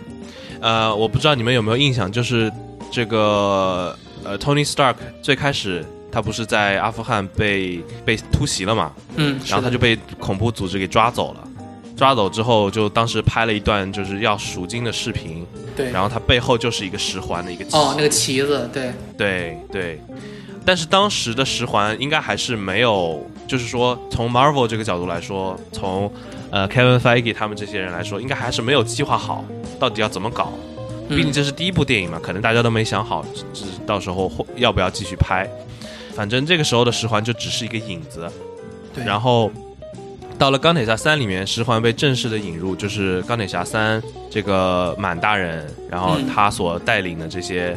呃，我不知道你们有没有印象，就是这个呃，Tony Stark 最开始他不是在阿富汗被被突袭了嘛，嗯，然后他就被恐怖组织给抓走了。抓走之后，就当时拍了一段就是要赎金的视频，对，然后他背后就是一个十环的一个旗。哦，那个旗子，对，对对，但是当时的十环应该还是没有，就是说从 Marvel 这个角度来说，从呃 Kevin Feige 他们这些人来说，应该还是没有计划好到底要怎么搞。毕竟嗯这是第一部电影嘛，可能大家都没想好，只只到时候会要不要继续拍。反正这个时候的十环就只是一个影子，对，然后到了钢铁侠三里面，十环被正式的引入，就是钢铁侠三这个满大人，然后嗯。他所带领的这些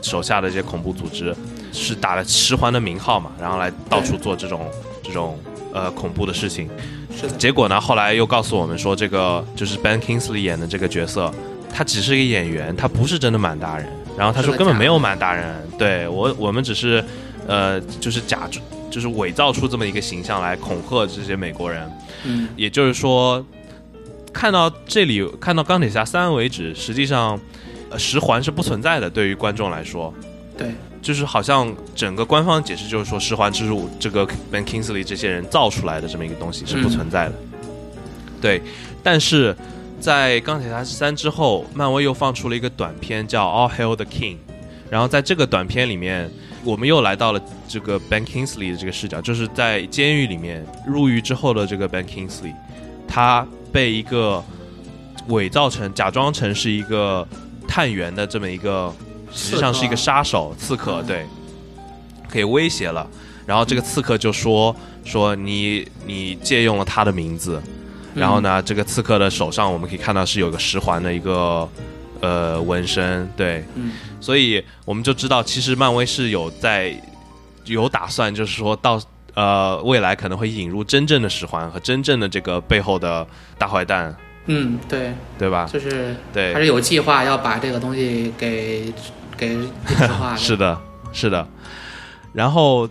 手下的这些恐怖组织，是打了十环的名号嘛，然后来到处做这种这种呃恐怖的事情。是的，结果呢，后来又告诉我们说，这个就是 Ben Kingsley 演的这个角色，他只是一个演员，他不是真的满大人。然后他说根本没有满大人，对我我们只是呃就是假就是伪造出这么一个形象来恐吓这些美国人。嗯，也就是说，看到这里看到钢铁侠三为止，实际上呃十环是不存在的，对于观众来说。对，就是好像整个官方解释就是说，十环之路这个 Ben Kingsley 这些人造出来的这么一个东西是不存在的。对，但是在钢铁侠三之后，漫威又放出了一个短片叫《All Hail the King》，然后在这个短片里面，我们又来到了这个 Ben Kingsley 的这个视角，就是在监狱里面入狱之后的这个 Ben Kingsley，他被一个伪造成、假装成是一个探员的这么一个，实际上是一个杀手、刺客，对，给威胁了。然后这个刺客就说说你你借用了他的名字，然后呢，这个刺客的手上我们可以看到是有个十环的一个呃纹身，对，嗯。所以我们就知道，其实漫威是有在有打算，就是说到呃未来可能会引入真正的十环和真正的这个背后的大坏蛋，嗯，对，对吧？就是对。还，是有计划要把这个东西给 是的，是的。然后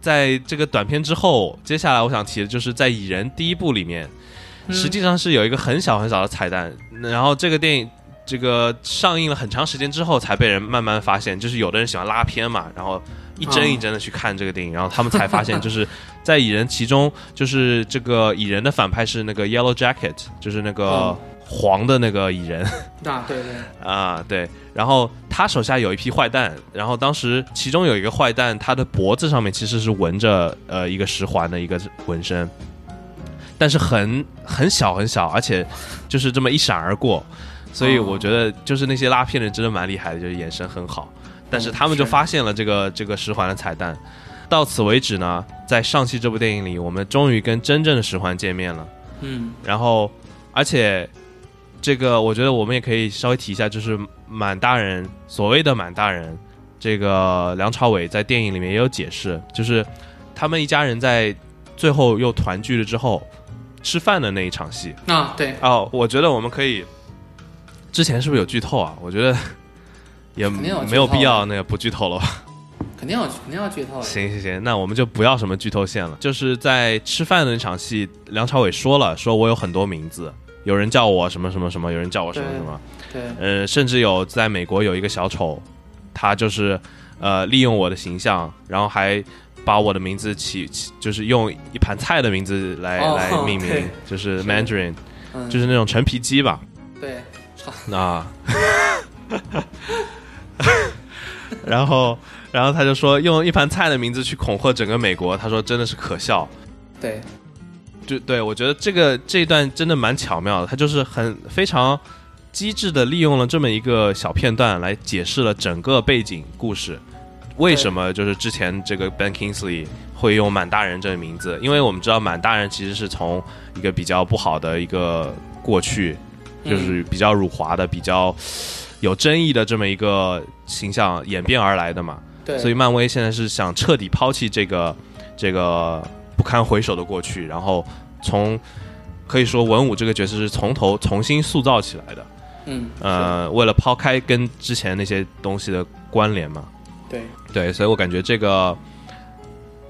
在这个短片之后，接下来我想提的就是在《蚁人》第一部里面，嗯实际上是有一个很小很小的彩蛋。然后这个电影这个上映了很长时间之后，才被人慢慢发现。就是有的人喜欢拉片嘛，然后一帧一帧的去看这个电影，然后他们才发现，就是在蚁人其中，就是这个蚁人的反派是那个 Yellow Jacket，就是那个哦黄的那个蚁人。啊，对对，啊，对，然后他手下有一批坏蛋，然后当时其中有一个坏蛋，他的脖子上面其实是纹着呃一个十环的一个纹身，但是很很小很小，而且就是这么一闪而过，所以我觉得就是那些拉片人真的蛮厉害的，就是眼神很好。但是他们就发现了这个这个十环的彩蛋。到此为止呢，在上期这部电影里，我们终于跟真正的十环见面了。嗯，然后而且这个我觉得我们也可以稍微提一下，就是满大人所谓的满大人，这个梁朝伟在电影里面也有解释，就是他们一家人在最后又团聚了之后吃饭的那一场戏。啊，对，哦，我觉得我们可以，之前是不是有剧透啊？我觉得也没有必要那个不剧透了吧。肯定要肯定要剧透的。行行行，那我们就不要什么剧透线了。就是在吃饭的那场戏，梁朝伟说了，说我有很多名字，有人叫我什么什么什么，有人叫我什么什么，对，呃，甚至有在美国有一个小丑，他就是呃利用我的形象，然后还把我的名字起，起就是用一盘菜的名字来、哦来 命名，就是 Mandarin，嗯，就是那种陈皮鸡吧。对，啊，然后，然后他就说用一盘菜的名字去恐吓整个美国，他说真的是可笑。对，就对我觉得这个这一段真的蛮巧妙的，他就是很非常机智的利用了这么一个小片段来解释了整个背景故事。为什么就是之前这个 Ben Kingsley 会用满大人这个名字？因为我们知道满大人其实是从一个比较不好的一个过去，就是比较辱华的、比较有争议的这么一个形象演变而来的嘛。对，所以漫威现在是想彻底抛弃这个这个不堪回首的过去，然后从可以说文武这个角色是从头重新塑造起来的。嗯，呃，为了抛开跟之前那些东西的关联嘛，对，对，所以我感觉这个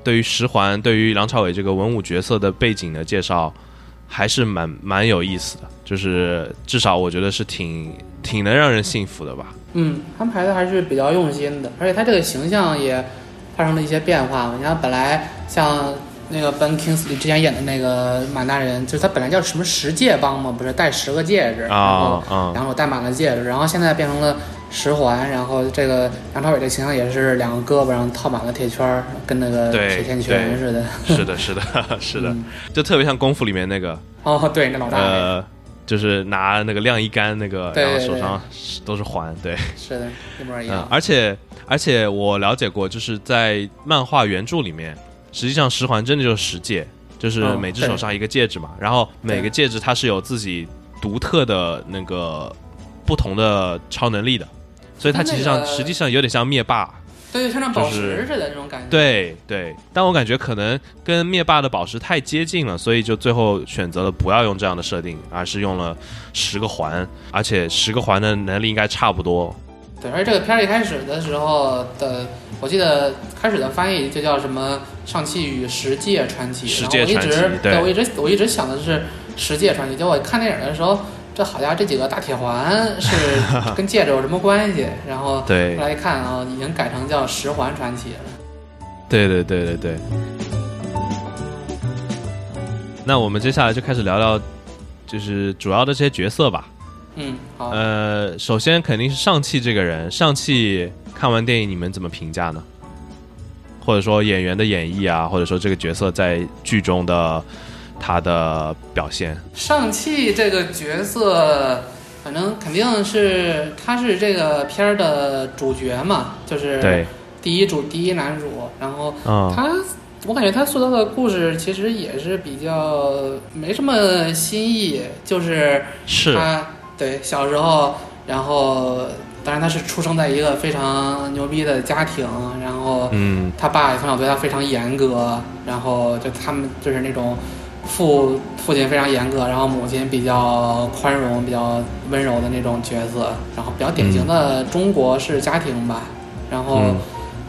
对于十环，对于梁朝伟这个文武角色的背景的介绍，还是蛮蛮有意思的，就是至少我觉得是挺挺能让人信服的吧。嗯，安排的还是比较用心的，而且他这个形象也发生了一些变化嘛。你看，本来像那个 Ben Kingsley 之前演的那个满大人，就是他本来叫什么十戒帮嘛，不是戴十个戒指，然后戴满了戒指，然后现在变成了十环，然后这个梁朝伟这形象也是两个胳膊上套满了铁圈，跟那个铁线拳似的。是的，是的，是的，嗯就特别像功夫里面那个哦，对，那老大、呃，就是拿那个晾衣杆那个，然后手上都是环，对，是的，一模一嗯样，。而且而且我了解过，就是在漫画原著里面，实际上十环真的就是十戒，就是哦每只手上一个戒指嘛，然后每个戒指它是有自己独特的那个不同的超能力的，所以它其实上那个实际上有点像灭霸，对，像那宝石似的那种感觉。对对，但我感觉可能跟灭霸的宝石太接近了，所以就最后选择了不要用这样的设定，而是用了十个环，而且十个环的能力应该差不多。对，而且这个片儿一开始的时候的，我记得开始的翻译就叫什么《上汽与十界传奇》，十然后我一界传奇直对我一直我一直想的是十界传奇，结果看电影的时候，这好家伙，这几个大铁环是 跟戒指有什么关系？然后对后来一看啊，已经改成叫十环传奇了。对对对对对。那我们接下来就开始聊聊，就是主要的这些角色吧。嗯，好，呃，首先肯定是上汽这个人，上汽看完电影你们怎么评价呢？或者说演员的演绎啊，或者说这个角色在剧中的他的表现？上汽这个角色，反正肯定是他是这个片儿的主角嘛，就是对，第一主第一男主，然后嗯，他，我感觉他塑造的故事其实也是比较没什么新意，就是是，他对小时候，然后当然他是出生在一个非常牛逼的家庭，然后嗯，他爸也从小对他非常严格，然后就他们就是那种父父亲非常严格，然后母亲比较宽容、比较温柔的那种角色，然后比较典型的中国式家庭吧。然后嗯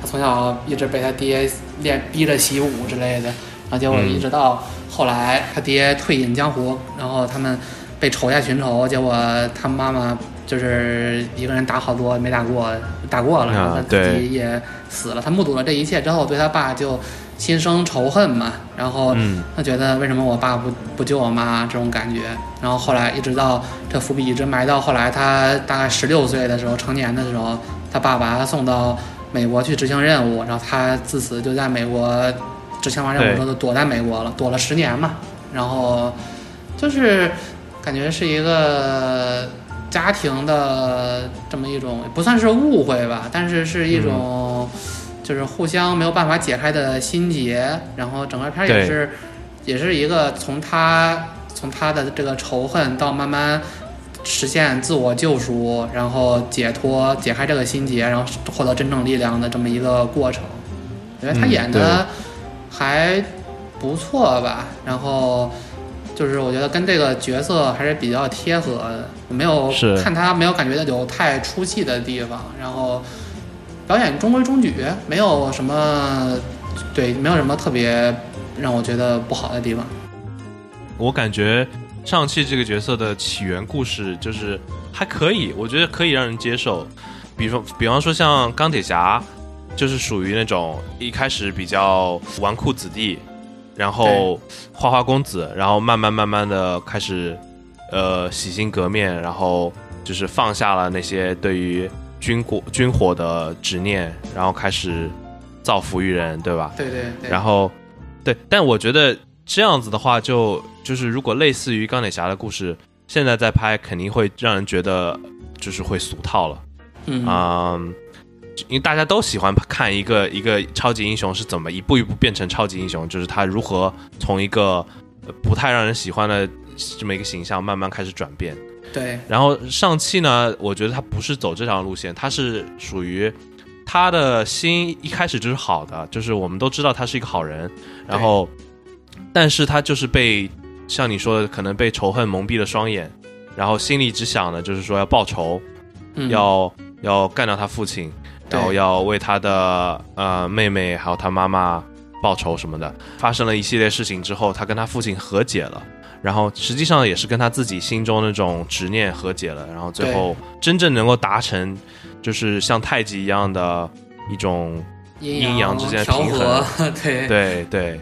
他从小一直被他爹练逼着习武之类的，然后结果嗯一直到后来他爹退隐江湖，然后他们被仇家寻仇，结果他妈妈就是一个人打好多没打过，打过了，然后他自己也死了。他目睹了这一切之后，对他爸就心生仇恨嘛，然后嗯他觉得为什么我爸不不救我妈这种感觉，然后后来一直到这伏笔一直埋到后来他大概十六岁的时候，成年的时候，他爸把他送到美国去执行任务，然后他自此就在美国执行完任务之后就躲在美国了，躲了十年嘛，然后就是感觉是一个家庭的这么一种不算是误会吧，但是是一种就是互相没有办法解开的心结。然后整个片儿也是也是一个从他从他的这个仇恨到慢慢实现自我救赎，然后解脱解开这个心结，然后获得真正力量的这么一个过程。我觉得他嗯演的还不错吧，然后。就是我觉得跟这个角色还是比较贴合的，没有是看他没有感觉到有太出戏的地方，然后表演中规中矩，没有什么对，没有什么特别让我觉得不好的地方。我感觉上汽这个角色的起源故事就是还可以，我觉得可以让人接受。比方，比方说像钢铁侠，就是属于那种一开始比较纨绔子弟，然后花花公子，然后慢慢慢慢的开始，呃，洗心革面，然后就是放下了那些对于军火军火的执念，然后开始造福于人，对吧？对对对，然后，对，但我觉得这样子的话就，就是如果类似于钢铁侠的故事，现在在拍，肯定会让人觉得就是会俗套了。嗯。啊、因为大家都喜欢看一个一个超级英雄是怎么一步一步变成超级英雄，就是他如何从一个呃不太让人喜欢的这么一个形象慢慢开始转变。对。然后上汽呢，我觉得他不是走这条路线，他是属于他的心一开始就是好的，就是我们都知道他是一个好人，然后，但是他就是被像你说的，可能被仇恨蒙蔽了双眼，然后心里只想的就是说要报仇，嗯。要要干掉他父亲，对然后要为他的呃妹妹还有他妈妈报仇什么的。发生了一系列事情之后，他跟他父亲和解了。然后实际上也是跟他自己心中那种执念和解了，然后最后真正能够达成，就是像太极一样的一种，阴阴阳之间的调平衡和，对对对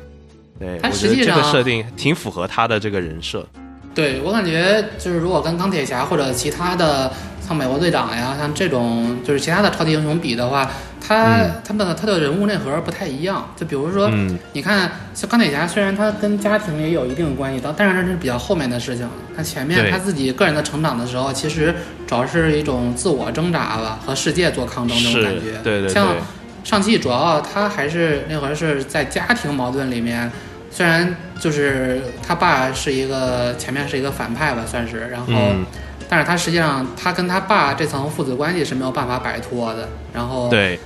对，他我觉得这个设定挺符合他的这个人设。对我感觉就是如果跟钢铁侠或者其他的像美国队长呀，像这种就是其他的超级英雄比的话，他、嗯他们的他的人物内核不太一样。就比如说，嗯，你看像钢铁侠，虽然他跟家庭也有一定的关系，但但是这是比较后面的事情。他前面他自己个人的成长的时候，其实主要是一种自我挣扎吧，和世界做抗争这种感觉。对对像，上汽主要他还是那会儿是在家庭矛盾里面，虽然就是他爸是一个前面是一个反派吧，算是，然后、嗯，但是他实际上他跟他爸这层父子关系是没有办法摆脱的。然后，对，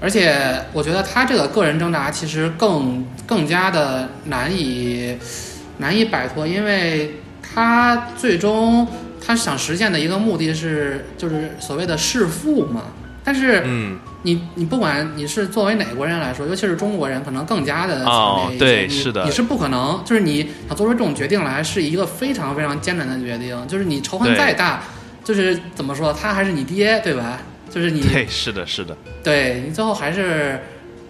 而且我觉得他这个个人挣扎其实更更加的难以难以摆脱，因为他最终他想实现的一个目的是就是所谓的弑父嘛，但是。嗯，你你不管你是作为哪国人来说，尤其是中国人，可能更加的对是的你是不可能，就是你想做出这种决定来，是一个非常非常艰难的决定。就是你仇恨再大，就是怎么说，他还是你爹，对吧？就是你对，是的，是的，对你最后还是，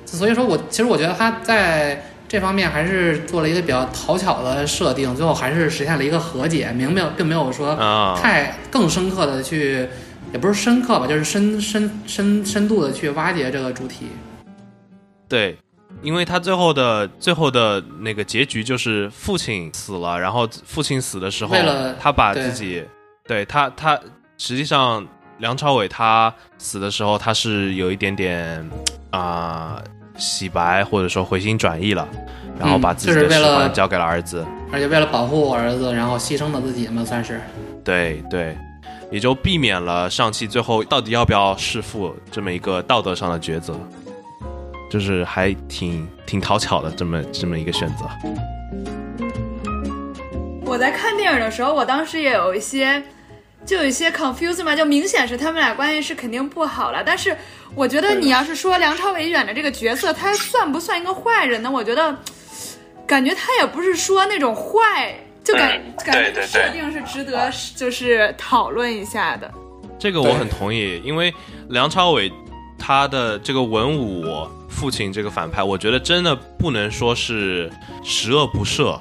所以说我其实我觉得他在这方面还是做了一个比较讨巧的设定，最后还是实现了一个和解，明没有并没有说啊，太更深刻的去，也不是深刻吧，就是深深深深度的去挖掘这个主题。对，因为他最后的最后的那个结局就是父亲死了，然后父亲死的时候，他把自己，对他他实际上梁朝伟他死的时候，他是有一点点啊、洗白或者说回心转意了，然后嗯把自己的就是为了交给了儿子。而且为了保护儿子，然后牺牲了自己嘛，算是。对对，也就避免了上汽最后到底要不要弑父这么一个道德上的抉择，就是还挺挺讨巧的这么这么一个选择。我在看电影的时候，我当时也有一些，就有一些 confused 嘛，就明显是他们俩关系是肯定不好了。但是我觉得你要是说梁朝伟演的这个角色，他算不算一个坏人呢？我觉得，感觉他也不是说那种坏，就感、感觉这个设定是值得就是讨论一下的。这个我很同意，因为梁朝伟他的这个文武父亲这个反派，我觉得真的不能说是十恶不赦，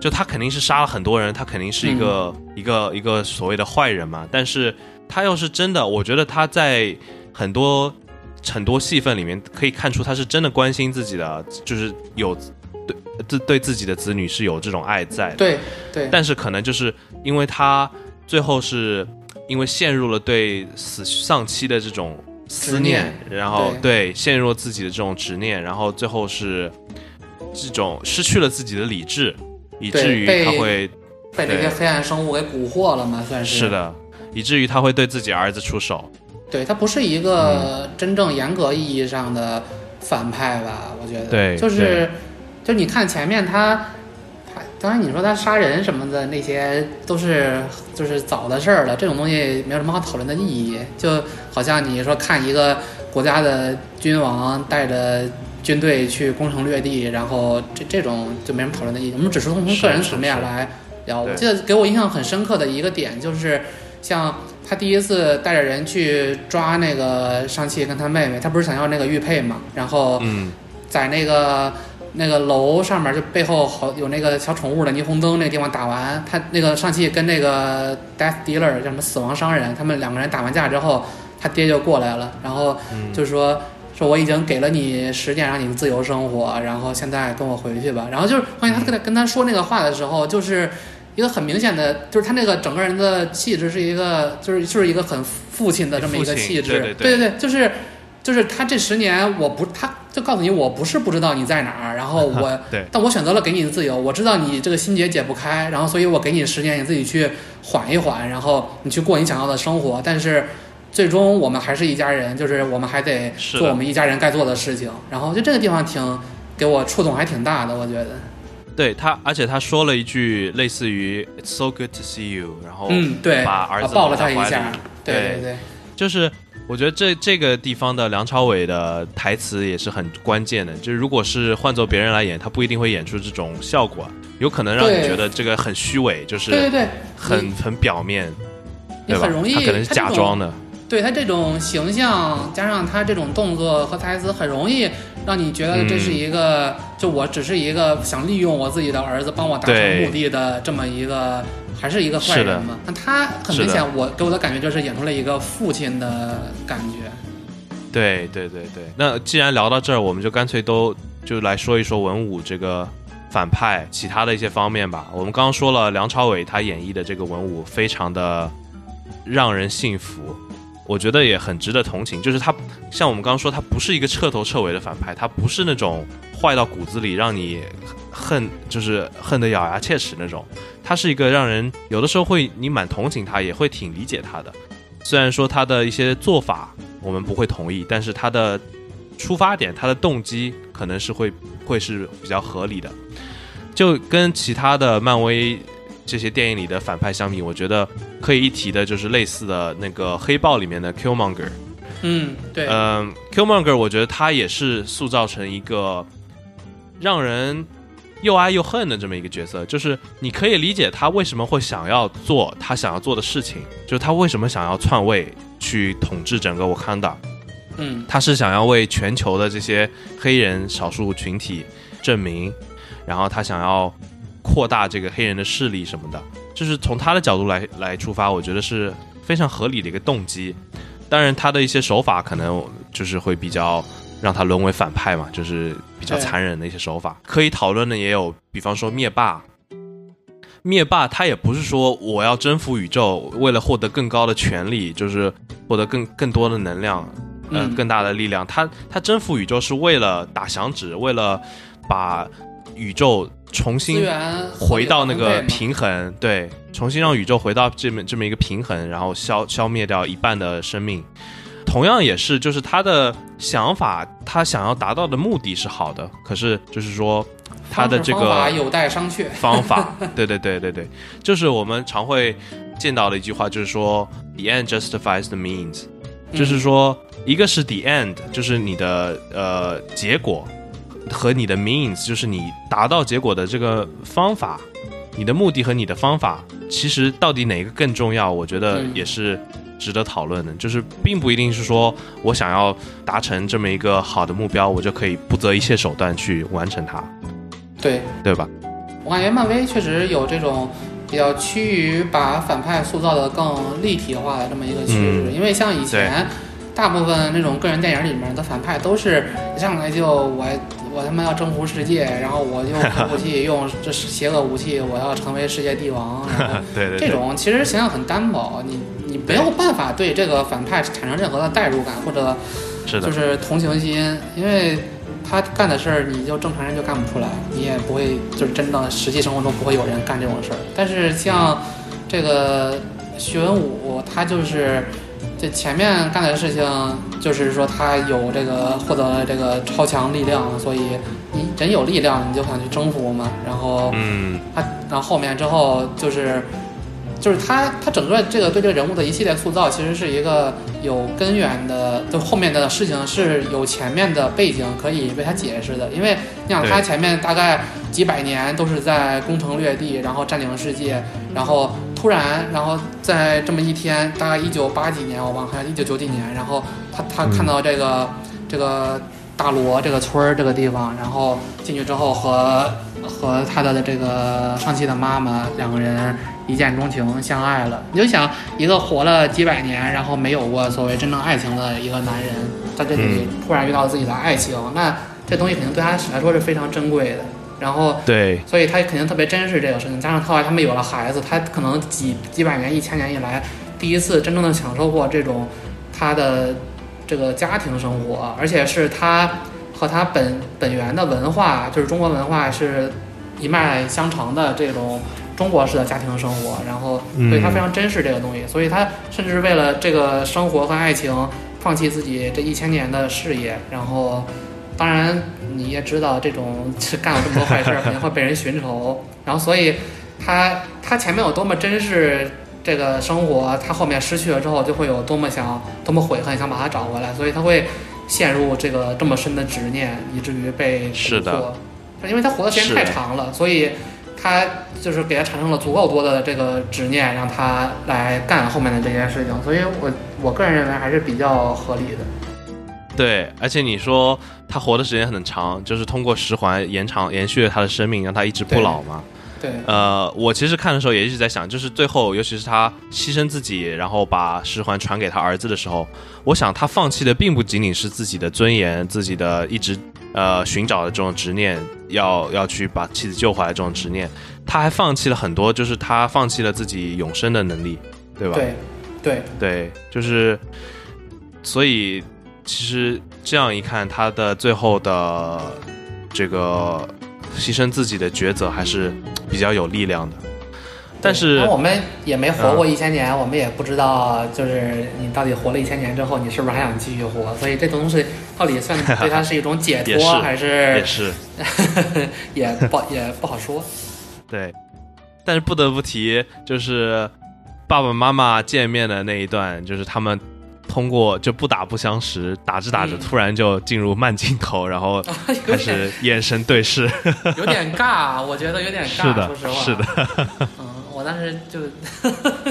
就他肯定是杀了很多人，他肯定是一个、一个一个所谓的坏人嘛。但是他要是真的，我觉得他在很多很多戏份里面可以看出他是真的关心自己的，就是有对对对自己的子女是有这种爱在的。对对，但是可能就是因为他最后是因为陷入了对死丧妻的这种思念，然后对陷入了自己的这种执念，然后最后是这种失去了自己的理智，以至于他会被这些黑暗生物给蛊惑了嘛？算是是的，以至于他会对自己儿子出手。对他不是一个真正严格意义上的反派吧？我觉得，对，就是，就你看前面他，他当然你说他杀人什么的那些都是就是早的事儿了，这种东西没有什么好讨论的意义。就好像你说看一个国家的君王带着军队去攻城略地，然后这这种就没什么讨论的意义。我们只是从个人层面来聊。我记得给我印象很深刻的一个点就是，像。他第一次带着人去抓那个上气跟他妹妹，他不是想要那个玉佩嘛？然后，在那个那个楼上面，就背后好有那个小宠物的霓虹灯那个地方打完，他那个上气跟那个 death dealer 叫什么死亡商人，他们两个人打完架之后，他爹就过来了，然后就说说我已经给了你十年让你自由生活，然后现在跟我回去吧。然后就是关键他跟他跟他说那个话的时候，就是。一个很明显的，就是他那个整个人的气质是一个，就是就是一个很父亲的这么一个气质，对对对，就是就是他这十年，我不，他就告诉你，我不是不知道你在哪儿，然后我，对。但我选择了给你的自由，我知道你这个心结解不开，然后所以我给你十年，你自己去缓一缓，然后你去过你想要的生活，但是最终我们还是一家人，就是我们还得做我们一家人该做的事情，然后就这个地方挺给我触动还挺大的，我觉得。对他，而且他说了一句类似于 "It's so good to see you"，然后嗯，对，把儿子抱了他一下，对对对，就是我觉得这这个地方的梁朝伟的台词也是很关键的，就是如果是换做别人来演，他不一定会演出这种效果，有可能让你觉得这个很虚伪，就是对对对，很很表面，你很容易，他可能是假装的。对他这种形象，加上他这种动作和台词，很容易让你觉得这是一个，就我只是一个想利用我自己的儿子帮我达成目的的这么一个，还是一个坏人嘛？但他很明显，我给我的感觉就是演出了一个父亲的感觉。对对对对，那既然聊到这儿，我们就干脆都就来说一说文武这个反派其他的一些方面吧。我们刚刚说了梁朝伟他演绎的这个文武非常的让人信服。我觉得也很值得同情，就是他像我们刚刚说，他不是一个彻头彻尾的反派，他不是那种坏到骨子里让你恨，就是恨得咬牙切齿那种。他是一个让人有的时候会你蛮同情他，也会挺理解他的。虽然说他的一些做法我们不会同意，但是他的出发点、他的动机可能是会会是比较合理的。就跟其他的漫威。这些电影里的反派相比，我觉得可以一提的就是类似的那个黑豹里面的 Killmonger。嗯，对。嗯，Killmonger，我觉得他也是塑造成一个让人又爱又恨的这么一个角色。就是你可以理解他为什么会想要做他想要做的事情，就是他为什么想要篡位去统治整个瓦坎达。嗯，他是想要为全球的这些黑人少数群体证明，然后他想要。扩大这个黑人的势力什么的，就是从他的角度来来出发，我觉得是非常合理的一个动机。当然，他的一些手法可能就是会比较让他沦为反派嘛，就是比较残忍的一些手法。可以讨论的也有，比方说灭霸。灭霸他也不是说我要征服宇宙，为了获得更高的权利，就是获得更更多的能量，嗯，更大的力量。他他征服宇宙是为了打响指，为了把。宇宙重新回到那个平衡，对，重新让宇宙回到这么这么一个平衡，然后消消灭掉一半的生命。同样也是，就是他的想法，他想要达到的目的是好的，可是就是说他的这个有待商榷。方法，对对对对对，就是我们常会见到的一句话，就是说 “the end justifies the means”，就是说一个是 “the end”，就是你的呃结果。和你的 means 就是你达到结果的这个方法，你的目的和你的方法，其实到底哪个更重要？我觉得也是值得讨论的。就是并不一定是说我想要达成这么一个好的目标，我就可以不择一切手段去完成它。对，对吧？我感觉漫威确实有这种比较趋于把反派塑造的更立体化的这么一个趋势，因为像以前大部分那种个人电影里面的反派都是一上来就我。我他妈要征服世界，然后我用核 武器，用这邪恶武器，我要成为世界帝王。对对，这种其实形象很单薄。你你没有办法对这个反派产生任何的代入感或者，就是同情心，因为他干的事儿，你就正常人就干不出来，你也不会就是真的实际生活中不会有人干这种事儿。但是像这个徐文武，他就是这前面干的事情，就是说他有这个获得了这个超强力量，所以你人有力量，你就想去征服嘛。然后嗯，他，然后后面之后就是，就是他他整个这个对这个人物的一系列塑造，其实是一个有根源的，就后面的事情是有前面的背景可以为他解释的。因为你想，他前面大概几百年都是在攻城略地，然后占领世界，然后突然，然后在这么一天，大概一九八几年，我忘了，还是一九九几年，然后他他看到这个、这个大罗这个村儿这个地方，然后进去之后和和他的这个上期的妈妈两个人一见钟情相爱了。你就想一个活了几百年，然后没有过所谓真正爱情的一个男人，在这里突然遇到自己的爱情，那这东西肯定对他来说是非常珍贵的。然后对，所以他肯定特别珍视这个事情。加上后来他们有了孩子，他可能几几百年、一千年以来，第一次真正的享受过这种他的这个家庭生活，而且是他和他本本源的文化，就是中国文化是一脉相承的这种中国式的家庭生活。然后，所以他非常珍视这个东西，所以他甚至为了这个生活和爱情，放弃自己这一千年的事业，然后。当然，你也知道，这种干了这么多坏事儿，肯定会被人寻仇。然后，所以他他前面有多么珍视这个生活，他后面失去了之后，就会有多么想、多么悔恨，想把它找回来。所以他会陷入这个这么深的执念，以至于被是的。因为他活的时间太长了，所以他就是给他产生了足够多的这个执念，让他来干后面的这件事情。所以我我个人认为还是比较合理的。对，而且你说他活的时间很长，就是通过十环延长延续了他的生命，让他一直不老嘛。对，呃，我其实看的时候也一直在想，就是最后，尤其是他牺牲自己，然后把十环传给他儿子的时候，我想他放弃的并不仅仅是自己的尊严，自己的一直呃寻找的这种执念，要要去把妻子救回来这种执念，他还放弃了很多，就是他放弃了自己永生的能力，对吧？对，对，对，就是，所以其实这样一看，他的最后的这个牺牲自己的抉择还是比较有力量的。但是我们也没活过一千年，我们也不知道，就是你到底活了一千年之后，你是不是还想继续活？所以这东西到底算 对他是一种解脱，还也是是 也不也不好说。对，但是不得不提，就是爸爸妈妈见面的那一段，就是他们通过就不打不相识，打着打着嗯突然就进入慢镜头，然后 开始眼神对视。有点尬，我觉得有点尬，是的说实话。是的。嗯，我当时就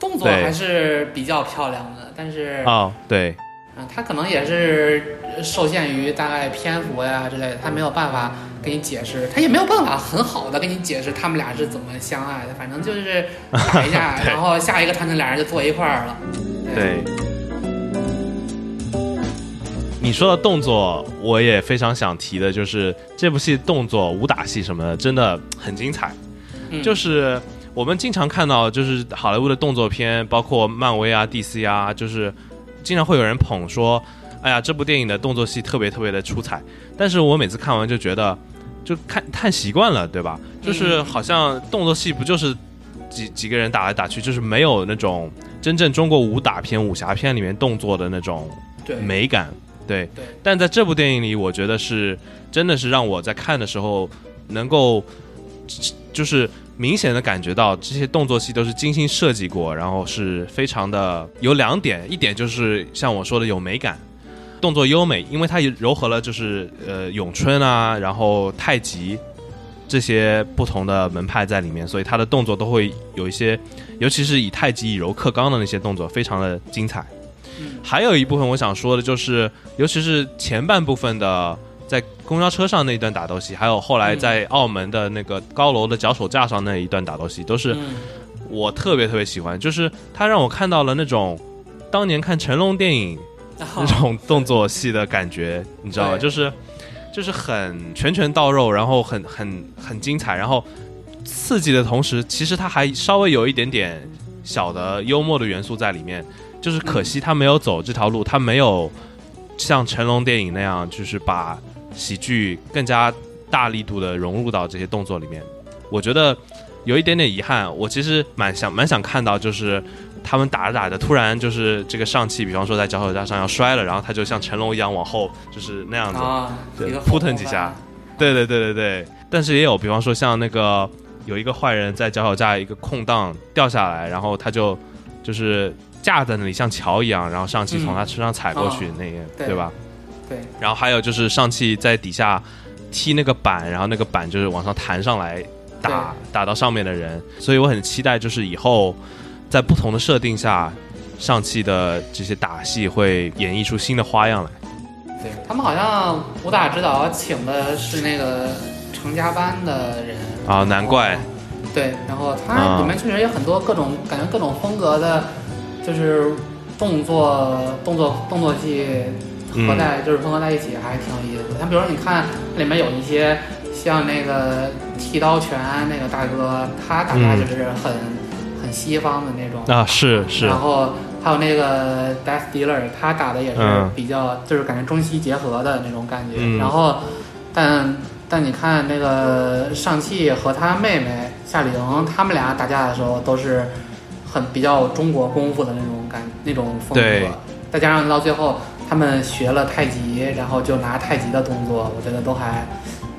动作还是比较漂亮的，但是哦，对，嗯，他可能也是受限于大概篇幅呀之类的，他没有办法给你解释，他也没有办法很好的给你解释他们俩是怎么相爱的，反正就是打一下，然后下一个场景俩人就坐一块儿了。对。你说的动作，我也非常想提的，就是这部戏动作、武打戏什么的，真的很精彩。嗯就是我们经常看到，就是好莱坞的动作片，包括漫威啊、DC 啊，就是经常会有人捧说，哎呀，这部电影的动作戏特别特别的出彩。但是我每次看完就觉得，就看看习惯了，对吧？就是好像动作戏不就是几几个人打来打去，就是没有那种真正中国武打片、武侠片里面动作的那种，美感。对，对但在这部电影里，我觉得是真的是让我在看的时候能够，就是明显的感觉到这些动作戏都是精心设计过，然后是非常的有两点，一点就是像我说的有美感，动作优美，因为它也糅合了就是呃咏春啊，然后太极这些不同的门派在里面，所以它的动作都会有一些，尤其是以太极以柔克刚的那些动作，非常的精彩。嗯还有一部分我想说的就是，尤其是前半部分的在公交车上那一段打斗戏，还有后来在澳门的那个高楼的脚手架上那一段打斗戏，都是嗯我特别特别喜欢。就是它让我看到了那种当年看成龙电影那种动作戏的感觉，你知道吗？就是就是很拳拳到肉，然后很很很精彩，然后刺激的同时，其实它还稍微有一点点小的幽默的元素在里面，就是可惜他没有走这条路，他没有像成龙电影那样，就是把喜剧更加大力度的融入到这些动作里面。我觉得有一点点遗憾，我其实蛮想蛮想看到，就是他们打着打着，突然就是这个上汽，比方说在脚手架上要摔了，然后他就像成龙一样往后，就是那样子，扑腾几下，对对对对对。但是也有，比方说像那个有一个坏人在脚手架一个空档掉下来，然后他就就是架在那里像桥一样，然后上汽从他身上踩过去哦那个，对对吧？对，然后还有就是上汽在底下踢那个板，然后那个板就是往上弹上来打打到上面的人，所以我很期待就是以后在不同的设定下，上汽的这些打戏会演绎出新的花样来。对他们好像武打指导请的是那个成家班的人。啊难怪。对，然后它啊。里面确实有很多各种感觉各种风格的，就是动作动作动作戏合嗯在、就是混合在一起，还挺有意思的。像比如说你看里面有一些像那个剃刀拳那个大哥，他打架嗯。就是很、很西方的那种啊，是是。然，后还有那个 Death Dealer，他打的也是嗯。比较，就是感觉中西结合的那种感觉。嗯。然后，但但你看那个上汽和他妹妹夏玲，他们俩打架的时候都是很比较中国功夫的那种感那种风格，再加上到最后他们学了太极，然后就拿太极的动作，我觉得都还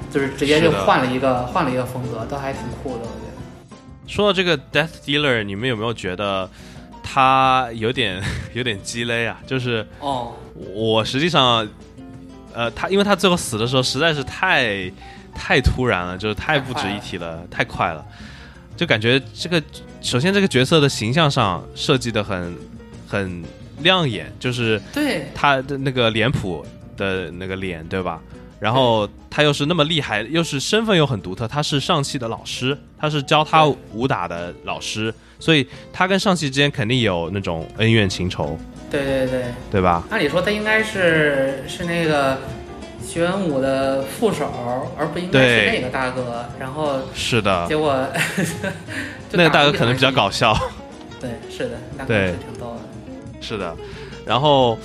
就是直接就换了一个换了一个风格，都还挺酷的，我觉得。说到这个 Death Dealer，你们有没有觉得他有点 有点鸡肋啊？就是哦，我实际上，呃，他因为他最后死的时候实在是太太突然了，就是太不值一提了，太快了，就感觉这个首先这个角色的形象上设计的很很亮眼，就是对，他的那个脸谱的那个脸，对吧？然后他又是那么厉害，又是身份又很独特，他是上戏的老师，他是教他武打的老师，所以他跟上戏之间肯定有那种恩怨情仇，对对对。对吧？按理说他应该是是那个徐文武的副手，而不应该是那个大哥。然后是的，结果 那个大哥可能比较搞笑，对，是的，对挺逗的。是的。然后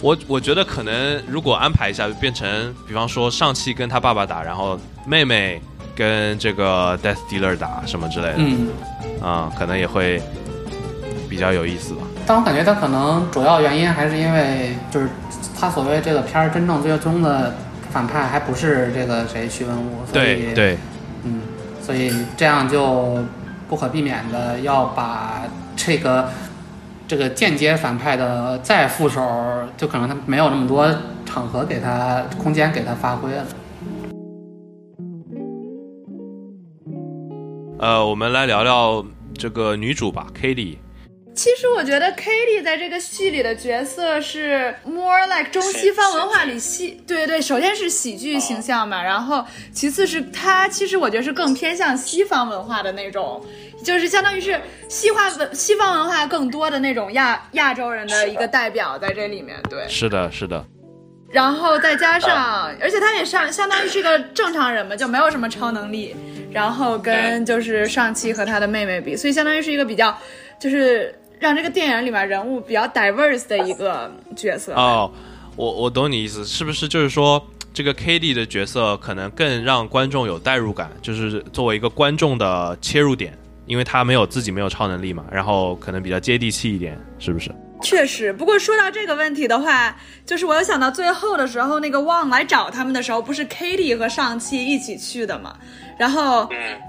我我觉得可能如果安排一下，变成比方说上汽跟他爸爸打，然后妹妹跟这个 Death Dealer 打什么之类的，嗯，啊、可能也会比较有意思吧。但我感觉他可能主要原因还是因为就是他所谓这个片儿真正最终的反派还不是这个谁徐文武，所以对对，嗯，所以这样就不可避免的要把这个这个间接反派的再副手，就可能他没有那么多场合给他空间给他发挥了。呃，我们来聊聊这个女主吧 k a t i e 其实我觉得 Katie 在这个戏里的角色是 more like 中西方文化里戏，对对，首先是喜剧形象嘛，然后其次是她其实我觉得是更偏向西方文化的那种，就是相当于是西化文西方文化更多的那种亚亚洲人的一个代表在这里面，对。是的，是的，然后再加上，而且他也上相当于是个正常人嘛，就没有什么超能力。然后跟就是上期和他的妹妹比，所以相当于是一个比较，就是让这个电影里面人物比较 diverse 的一个角色。哦，我我懂你意思，是不是就是说这个 k d 的角色可能更让观众有代入感，就是作为一个观众的切入点，因为他没有自己没有超能力嘛，然后可能比较接地气一点，是不是？确实，不过说到这个问题的话，就是我有想到最后的时候，那个旺来找他们的时候，不是 Katie 和上期一起去的嘛？然后，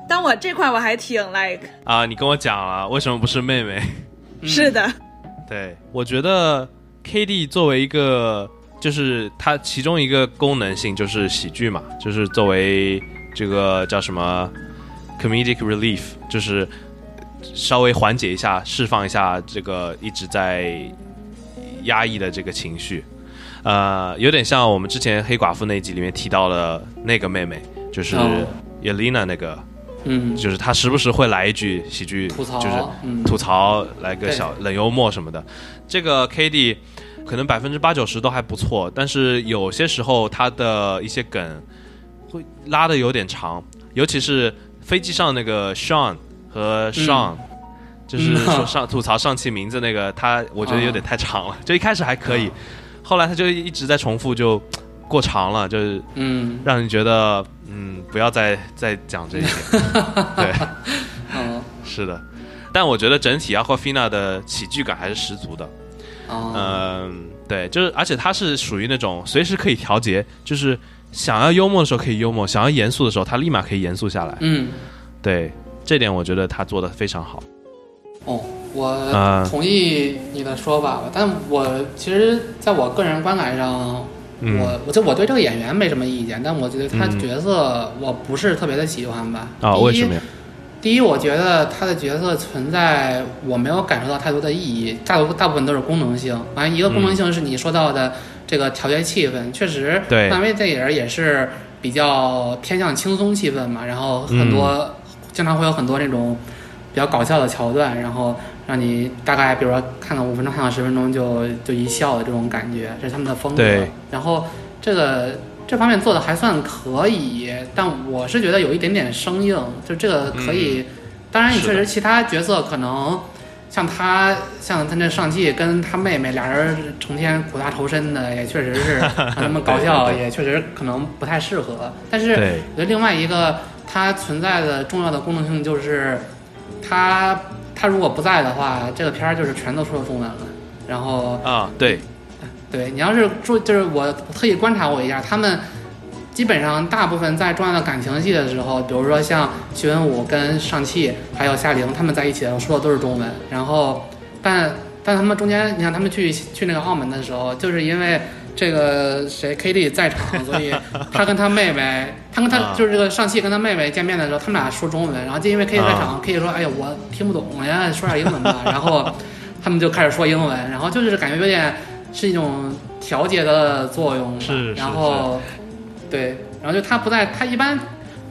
当我这块我还挺 like，啊，你跟我讲了，为什么不是妹妹？是的，对，我觉得 K D 作为一个，就是它其中一个功能性就是喜剧嘛，就是作为这个叫什么 comedic relief，就是稍微缓解一下、释放一下这个一直在压抑的这个情绪。呃，有点像我们之前黑寡妇那一集里面提到的那个妹妹，就是哦 Elena 那个，嗯，就是她时不时会来一句喜剧，吐槽，就是嗯，吐槽，来个小冷幽默什么的。这个 K D 可能百分之八九十都还不错，但是有些时候他的一些梗会拉的有点长，尤其是飞机上那个 Sean 和 Sean、就是嗯。说上吐槽上期名字那个，他我觉得有点太长了，就一开始还可以，啊后来他就一直在重复，就过长了，就是嗯。让你觉得嗯，不要再再讲这一点。对，嗯是的，但我觉得整体 Aquafina 的喜剧感还是十足的。哦。嗯，对，就是而且他是属于那种随时可以调节，就是想要幽默的时候可以幽默，想要严肃的时候他立马可以严肃下来。嗯对，这点我觉得他做的非常好。哦，我啊同意你的说法吧，但我其实在我个人观感上，嗯我我就我对这个演员没什么意见，但我觉得他嗯角色我不是特别的喜欢吧。啊，为什么呀？第一，我觉得他的角色存在，我没有感受到太多的意义，大多大部分都是功能性。完，一个功能性是你说到的这个调节气氛，确实，对漫威电影也是比较偏向轻松气氛嘛，然后很多、经常会有很多那种比较搞笑的桥段，然后让你大概比如说看个五分钟、看个十分钟就就一笑的这种感觉，这是他们的风格。然后这个这方面做的还算可以，但我是觉得有一点点生硬，就这个可以。当然，你确实其他角色可能像他，像他那上汽跟他妹妹俩人成天苦大仇深的，也确实是 让他们搞笑，也确实可能不太适合。但是，我觉得另外一个它存在的重要的功能性就是，他他如果不在的话，这个片儿就是全都说中文了。然后啊，对，对你要是注，就是我特意观察我一下，他们基本上大部分在重要的感情戏的时候，比如说像徐文武跟上汽还有夏玲他们在一起的时候说的都是中文，然后但但他们中间，你看他们去去那个澳门的时候，就是因为。这个谁 k d 在场，所以他跟他妹妹，他跟他啊就是这个上汽跟他妹妹见面的时候，他们俩说中文，然后就因为 k d 在场啊 k d 说：“哎呀，我听不懂呀，说点英文吧。”然后他们就开始说英文，然后就是感觉有点是一种调节的作用是然后对，然后就他不在，他一般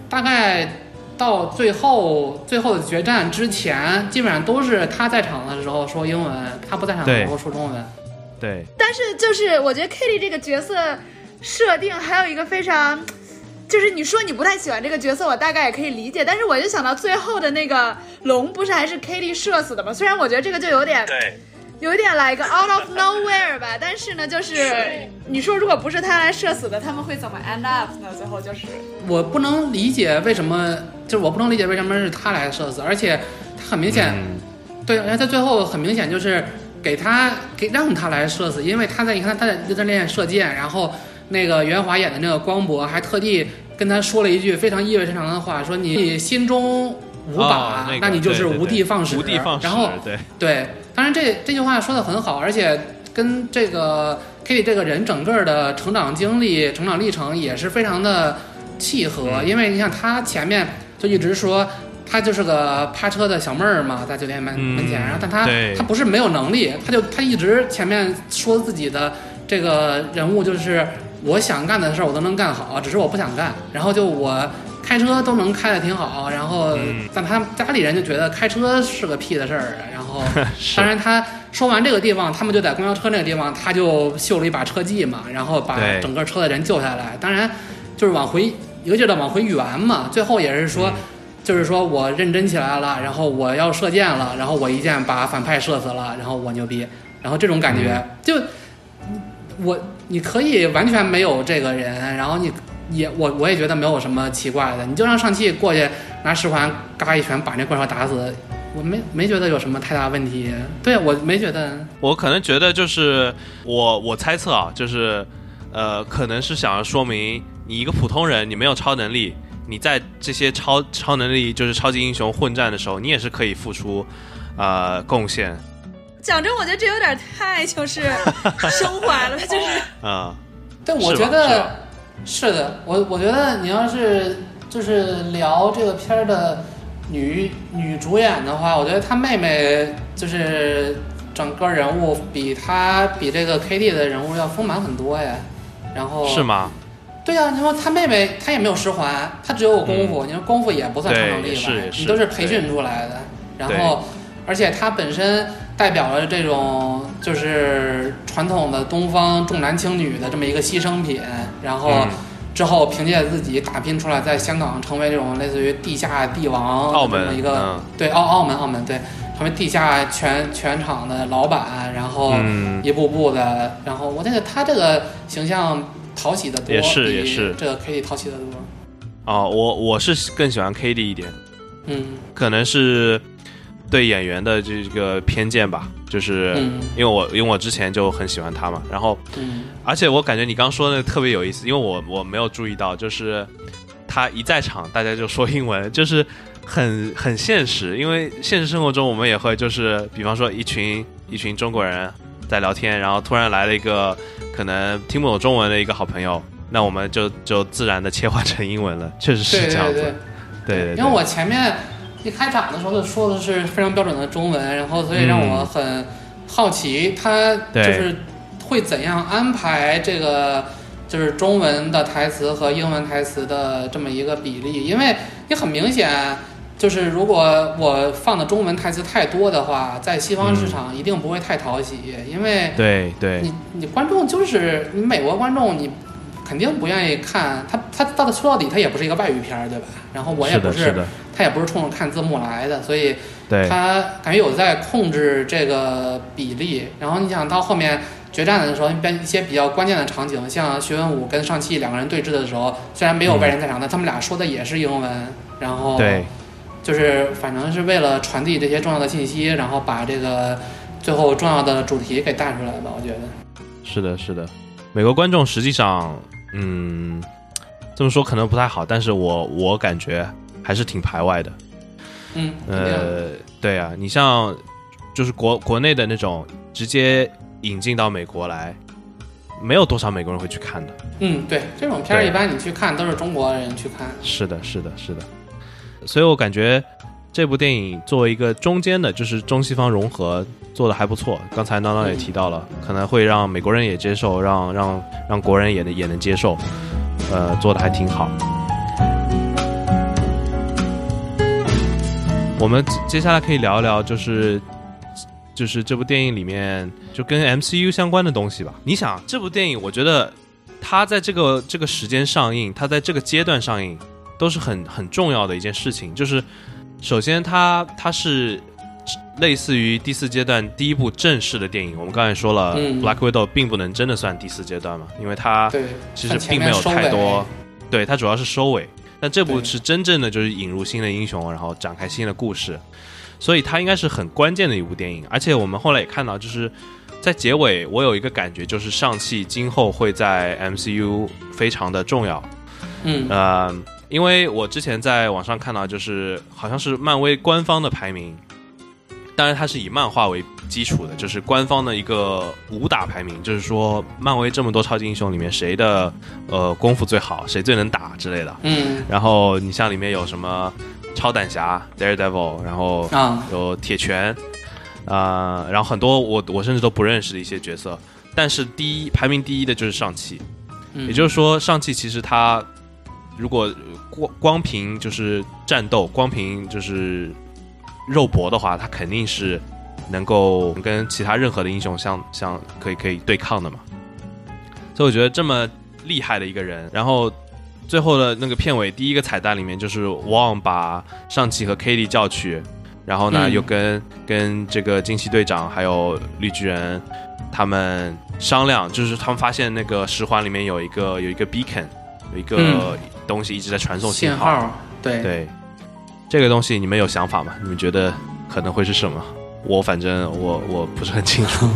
大概到最后最后的决战之前，基本上都是他在场的时候说英文，他不在场的时候说中文。对，但是就是我觉得 Kitty 这个角色设定还有一个非常，就是你说你不太喜欢这个角色，我大概也可以理解。但是我就想到最后的那个龙，不是还是 Kitty 射死的吗？虽然我觉得这个就有点对，有一点 like out of nowhere 吧，但是呢，就是你说如果不是他来射死的，他们会怎么 end up 呢？最后就是。我不能理解为什么，就是我不能理解为什么是他来射死，而且他很明显，嗯。对，而且他最后很明显就是给他给让他来射死，因为他在你看他在就在练射箭，然后那个袁华演的那个光博还特地跟他说了一句非常意味深长的话，说你心中无靶，哦那个你就是无的放矢，无的放矢，然后对，对，当然这这句话说的很好，而且跟这个 Kitty 这个人整个的成长经历、成长历程也是非常的契合。嗯因为你看他前面就一直说他就是个趴车的小妹儿嘛，在酒店门、嗯门前，然后但他对他不是没有能力，他就他一直前面说自己的这个人物就是我想干的事儿我都能干好，只是我不想干，然后就我。开车都能开的挺好，然后嗯但他家里人就觉得开车是个屁的事儿，然后 当然，他说完这个地方，他们就在公交车那个地方，他就秀了一把车技嘛，然后把整个车的人救下来。当然，就是往回一个劲儿的往回圆嘛。最后也是说，嗯就是说我认真起来了，然后我要射箭了，然后我一箭把反派射死了，然后我牛逼，然后这种感觉、嗯就我你可以完全没有这个人，然后你。也我我也觉得没有什么奇怪的，你就让上汽过去拿十环嘎一拳把那怪兽打死，我没没觉得有什么太大问题。对我没觉得，我可能觉得就是我我猜测啊，就是呃，可能是想要说明你一个普通人，你没有超能力，你在这些超超能力就是超级英雄混战的时候，你也是可以付出呃贡献。讲真，我觉得这有点太就是 升华了，就是啊、但我觉得吧是的，我我觉得你要是就是聊这个片儿的女女主演的话，我觉得她妹妹就是整个人物比她比这个 K D 的人物要丰满很多呀。然后是？吗？对呀、你说她妹妹她也没有十环，她只有功夫，你说功夫也不算超能力吧你都是培训出来的。然后，而且她本身代表了这种就是传统的东方重男轻女的这么一个牺牲品，然后嗯。之后凭借自己打拼出来，在香港成为这种类似于地下帝王澳门这么一个、嗯。对澳澳门澳门对，成成为地下全全场的老板，然后嗯。一步步的，然后我觉得他这个形象讨喜的多，也是也是。这个 K D 讨喜的多。哦，我我是更喜欢 k d 一点，嗯。可能是对演员的这个偏见吧，就是嗯。因为我因为我之前就很喜欢他嘛，然后嗯。而且我感觉你刚说的特别有意思，因为我我没有注意到，就是他一在场大家就说英文，就是很很现实，因为现实生活中我们也会就是比方说一群一群中国人在聊天，然后突然来了一个可能听不懂中文的一个好朋友，那我们就就自然的切换成英文了，确实是这样子，对对。对对对，因为我前面一开场的时候就说的是非常标准的中文，然后所以让我很好奇他就是会怎样安排这个就是中文的台词和英文台词的这么一个比例，因为你很明显。就是如果我放的中文台词太多的话，在西方市场一定不会太讨喜，因为对对。你你观众就是你美国观众，你肯定不愿意看他他到底说到底他也不是一个外语片儿，对吧？然后我也不是他也不是冲着看字幕来的，所以对他感觉有在控制这个比例。然后你想到后面决战的时候，一般一些比较关键的场景，像徐文武跟上汽两个人对峙的时候，虽然没有外人在场，但他们俩说的也是英文，然后对就是反正是为了传递这些重要的信息，然后把这个最后重要的主题给带出来吧。我觉得，是的，是的，美国观众实际上，嗯，这么说可能不太好，但是我我感觉还是挺排外的。嗯，呃，对啊，你像就是国国内的那种直接引进到美国来，没有多少美国人会去看的。嗯，对，这种片儿一般你去看都是中国人去看。是的，是的，是的。所以我感觉这部电影作为一个中间的，就是中西方融合做的还不错。刚才闹闹也提到了，可能会让美国人也接受，让让让国人也能也能接受，呃，做的还挺好。我们接下来可以聊一聊，就是就是这部电影里面就跟 MCU 相关的东西吧。你想，这部电影，我觉得它在这个这个时间上映，它在这个阶段上映，都是很很重要的一件事情。就是首先它它是类似于第四阶段第一部正式的电影。我们刚才说了、嗯 b l a c k Widow 并不能真的算第四阶段嘛，因为它，其实并没有太多，对，它主要是收尾。但这部是真正的就是引入新的英雄，然后展开新的故事，所以它应该是很关键的一部电影。而且我们后来也看到，就是在结尾，我有一个感觉，就是上汽今后会在 MCU 非常的重要。嗯呃，因为我之前在网上看到，就是好像是漫威官方的排名，当然它是以漫画为基础的，就是官方的一个武打排名，就是说漫威这么多超级英雄里面谁的呃功夫最好，谁最能打之类的。嗯。然后你像里面有什么超胆侠 Daredevil，然后啊，有铁拳，啊，然后很多我我甚至都不认识的一些角色，但是第一排名第一的就是上汽，嗯。也就是说上汽其实它如果光光凭就是战斗，光凭就是肉搏的话，他肯定是能够跟其他任何的英雄相相可以可以对抗的嘛。所以我觉得这么厉害的一个人，然后最后的那个片尾第一个彩蛋里面，就是旺把上汽和 k a t i e 叫去，然后呢、嗯又跟跟这个惊奇队长还有绿巨人他们商量，就是他们发现那个十环里面有一个有一个 beacon，有一个嗯东西一直在传送信号。号，对，对，这个东西你们有想法吗？你们觉得可能会是什么？我反正我我不是很清楚。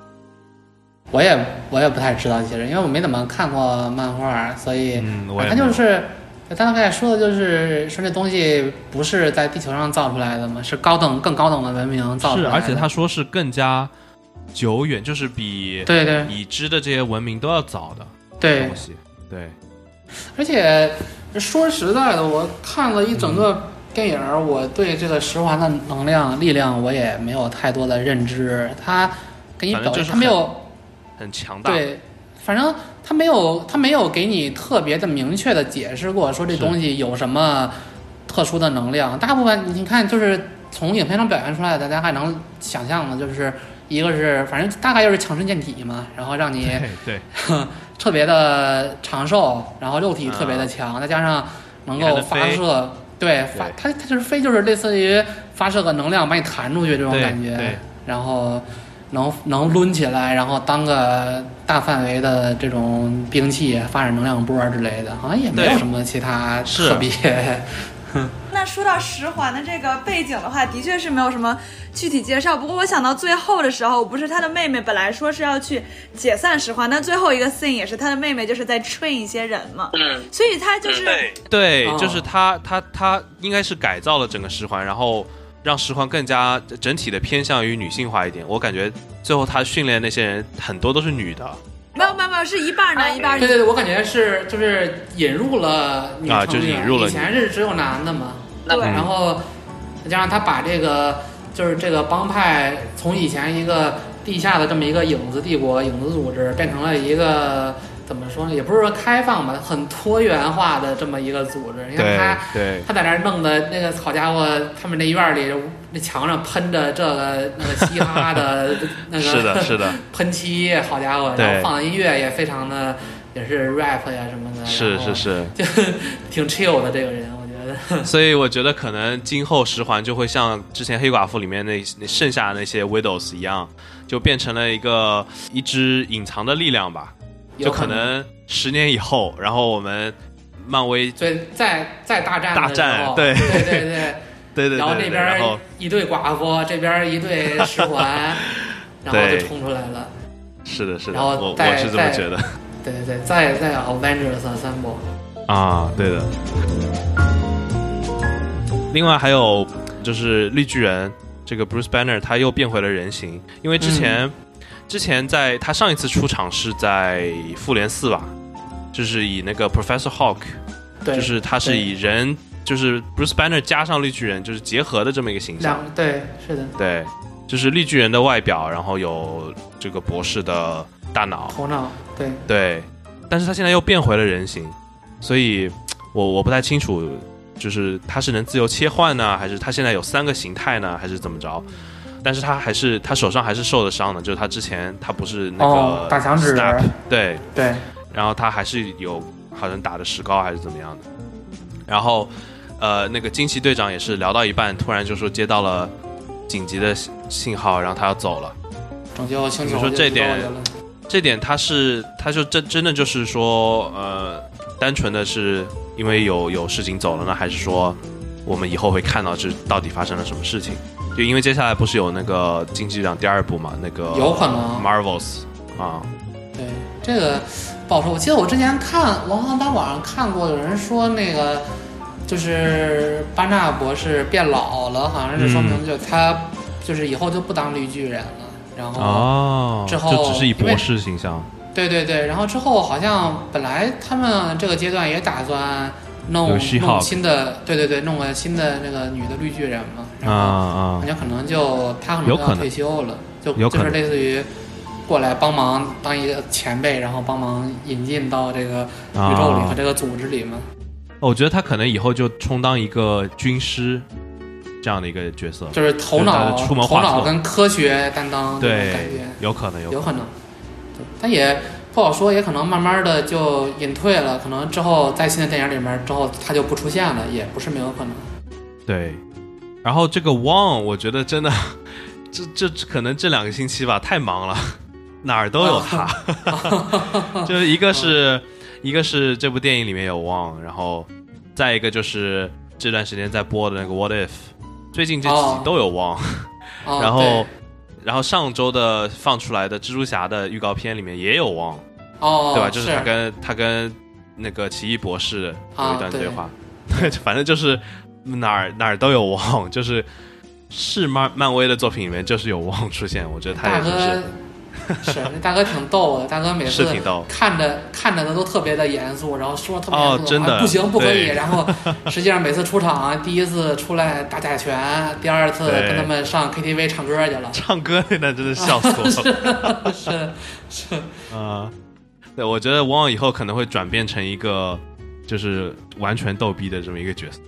我也我也不太知道这些人，因为我没怎么看过漫画，所以嗯，我他就是。他刚才说的就是说这东西不是在地球上造出来的嘛，是高等更高等的文明造出，来的。而且他说是更加久远，就是比对对已知的这些文明都要早的对东，西。对，而且说实在的，我看了一整个电影儿，我对这个十环的能量力量我也没有太多的认知。他给你表现，他没有很强大。对，反正他没有他没有给你特别的明确的解释过，说这东西有什么特殊的能量。大部分你看就是从影片中表现出来的，大家还能想象的，就是一个是反正大概就是强身健体嘛，然后让你对对，特别的长寿，然后肉体特别的强，再加上能够发射，对发它它就是飞就是类似于发射个能量把你弹出去这种感觉对，然后能能抡起来，然后当个大范围的这种兵器，发展能量波之类的，好像也没有什么其他特别。那说到十环的这个背景的话，的确是没有什么具体介绍。不过我想到最后的时候，不是他的妹妹本来说是要去解散十环，但最后一个 scene 也是他的妹妹就是在 train 一些人嘛，嗯，所以他就是、对，哦就是他他他应该是改造了整个十环，然后让十环更加整体的偏向于女性化一点。我感觉最后他训练那些人很多都是女的没有没有没有是一半男一半女。对对对，我感觉是就是引入了女啊就是引入了以前是只有男的嘛，对然后再加上他把这个就是这个帮派从以前一个地下的这么一个影子帝国、影子组织，变成了一个怎么说呢？也不是说开放吧，很多元化的这么一个组织。你看他对他在那儿弄的那个好家伙，他们那院儿里那墙上喷着这个那个嘻哈的 那个是的是的 喷漆，好家伙，然后放的音乐也非常的也是 rap 呀什么的，是是是，就 挺 chill 的这个人。所以我觉得可能今后十环就会像之前黑寡妇里面那那剩下的那些 widows 一样，就变成了一个一支隐藏的力量吧。就有可可能十年以后，然后我们漫威对再再大战大战对对对对，对对对然后那边后一对寡妇，这边一对十环，然后就对冲出来了。是的是的，然后我再我是这么觉得对对对，再再 Avengers Assemble，啊，对的。另外还有就是绿巨人这个 Bruce Banner 他又变回了人形，因为之前、嗯。之前在他上一次出场是在复联四吧，就是以那个 Professor Hulk，对，就是他是以人就是 Bruce Banner 加上绿巨人就是结合的这么一个形象，两对是的。对，就是绿巨人的外表，然后有这个博士的大脑，头脑，对。对，但是他现在又变回了人形，所以我我不太清楚，就是他是能自由切换呢，还是他现在有三个形态呢，还是怎么着？但是他还是他手上还是受了伤的，就是他之前他不是那个、哦打响指对，对然后他还是有好像打的石膏还是怎么样的，然后呃那个惊奇队长也是聊到一半，突然就说接到了紧急的信信号，然后他要走了。拯救星球。你说这点这点他是，他就真真的就是说，呃，单纯的是因为有有事情走了呢，还是说我们以后会看到这到底发生了什么事情？就因为接下来不是有那个《惊奇队长》第二部嘛，那个有可能 Marvels 啊，对这个不好说。我记得我之前看，我好像在网上看过，有人说那个就是巴纳博士变老了，好像是说明就他就是以后就不当绿巨人了。然后，哦，之后就只是以博士形象对对对，然后之后好像本来他们这个阶段也打算弄弄新的，对对对，弄个新的那个女的绿巨人嘛。然啊后啊好，像可能就他可能就要退休了，就就是类似于过来帮忙当一个前辈，然后帮忙引进到这个宇宙里和啊这个组织里嘛。我觉得他可能以后就充当一个军师这样的一个角色，就是头脑头脑跟科学担当这种感对觉，，有可能有有可能。对，但也不好说，也可能慢慢的就隐退了，可能之后在新的电影里面之后他就不出现了，也不是没有可能。对，然后这个 Wang，我觉得真的，这这这可能这两个星期吧，太忙了，哪儿都有他。就是一个是一个是这部电影里面有 Wang，然后再一个就是这段时间在播的那个 What If，最近这几集哦都有 Wang，、哦、然后对然后上周的放出来的蜘蛛侠的预告片里面也有 Wang，、哦，对吧？就是。他跟他跟那个奇异博士有一段啊对。对话，对，反正就是哪儿哪儿都有汪，就是是漫漫威的作品里面就是有汪出现，我觉得他大哥也是 是那大哥挺逗的，大哥每次看着看着的都特别的严肃，然后说特别严肃，哦真的啊不行不可以，然后 实际上每次出场，第一次出来打假拳，第二次跟他们上 KTV 唱歌去了，唱歌那段真的笑死我了。是是，啊、对，我觉得汪以后可能会转变成一个就是完全逗逼的这么一个角色，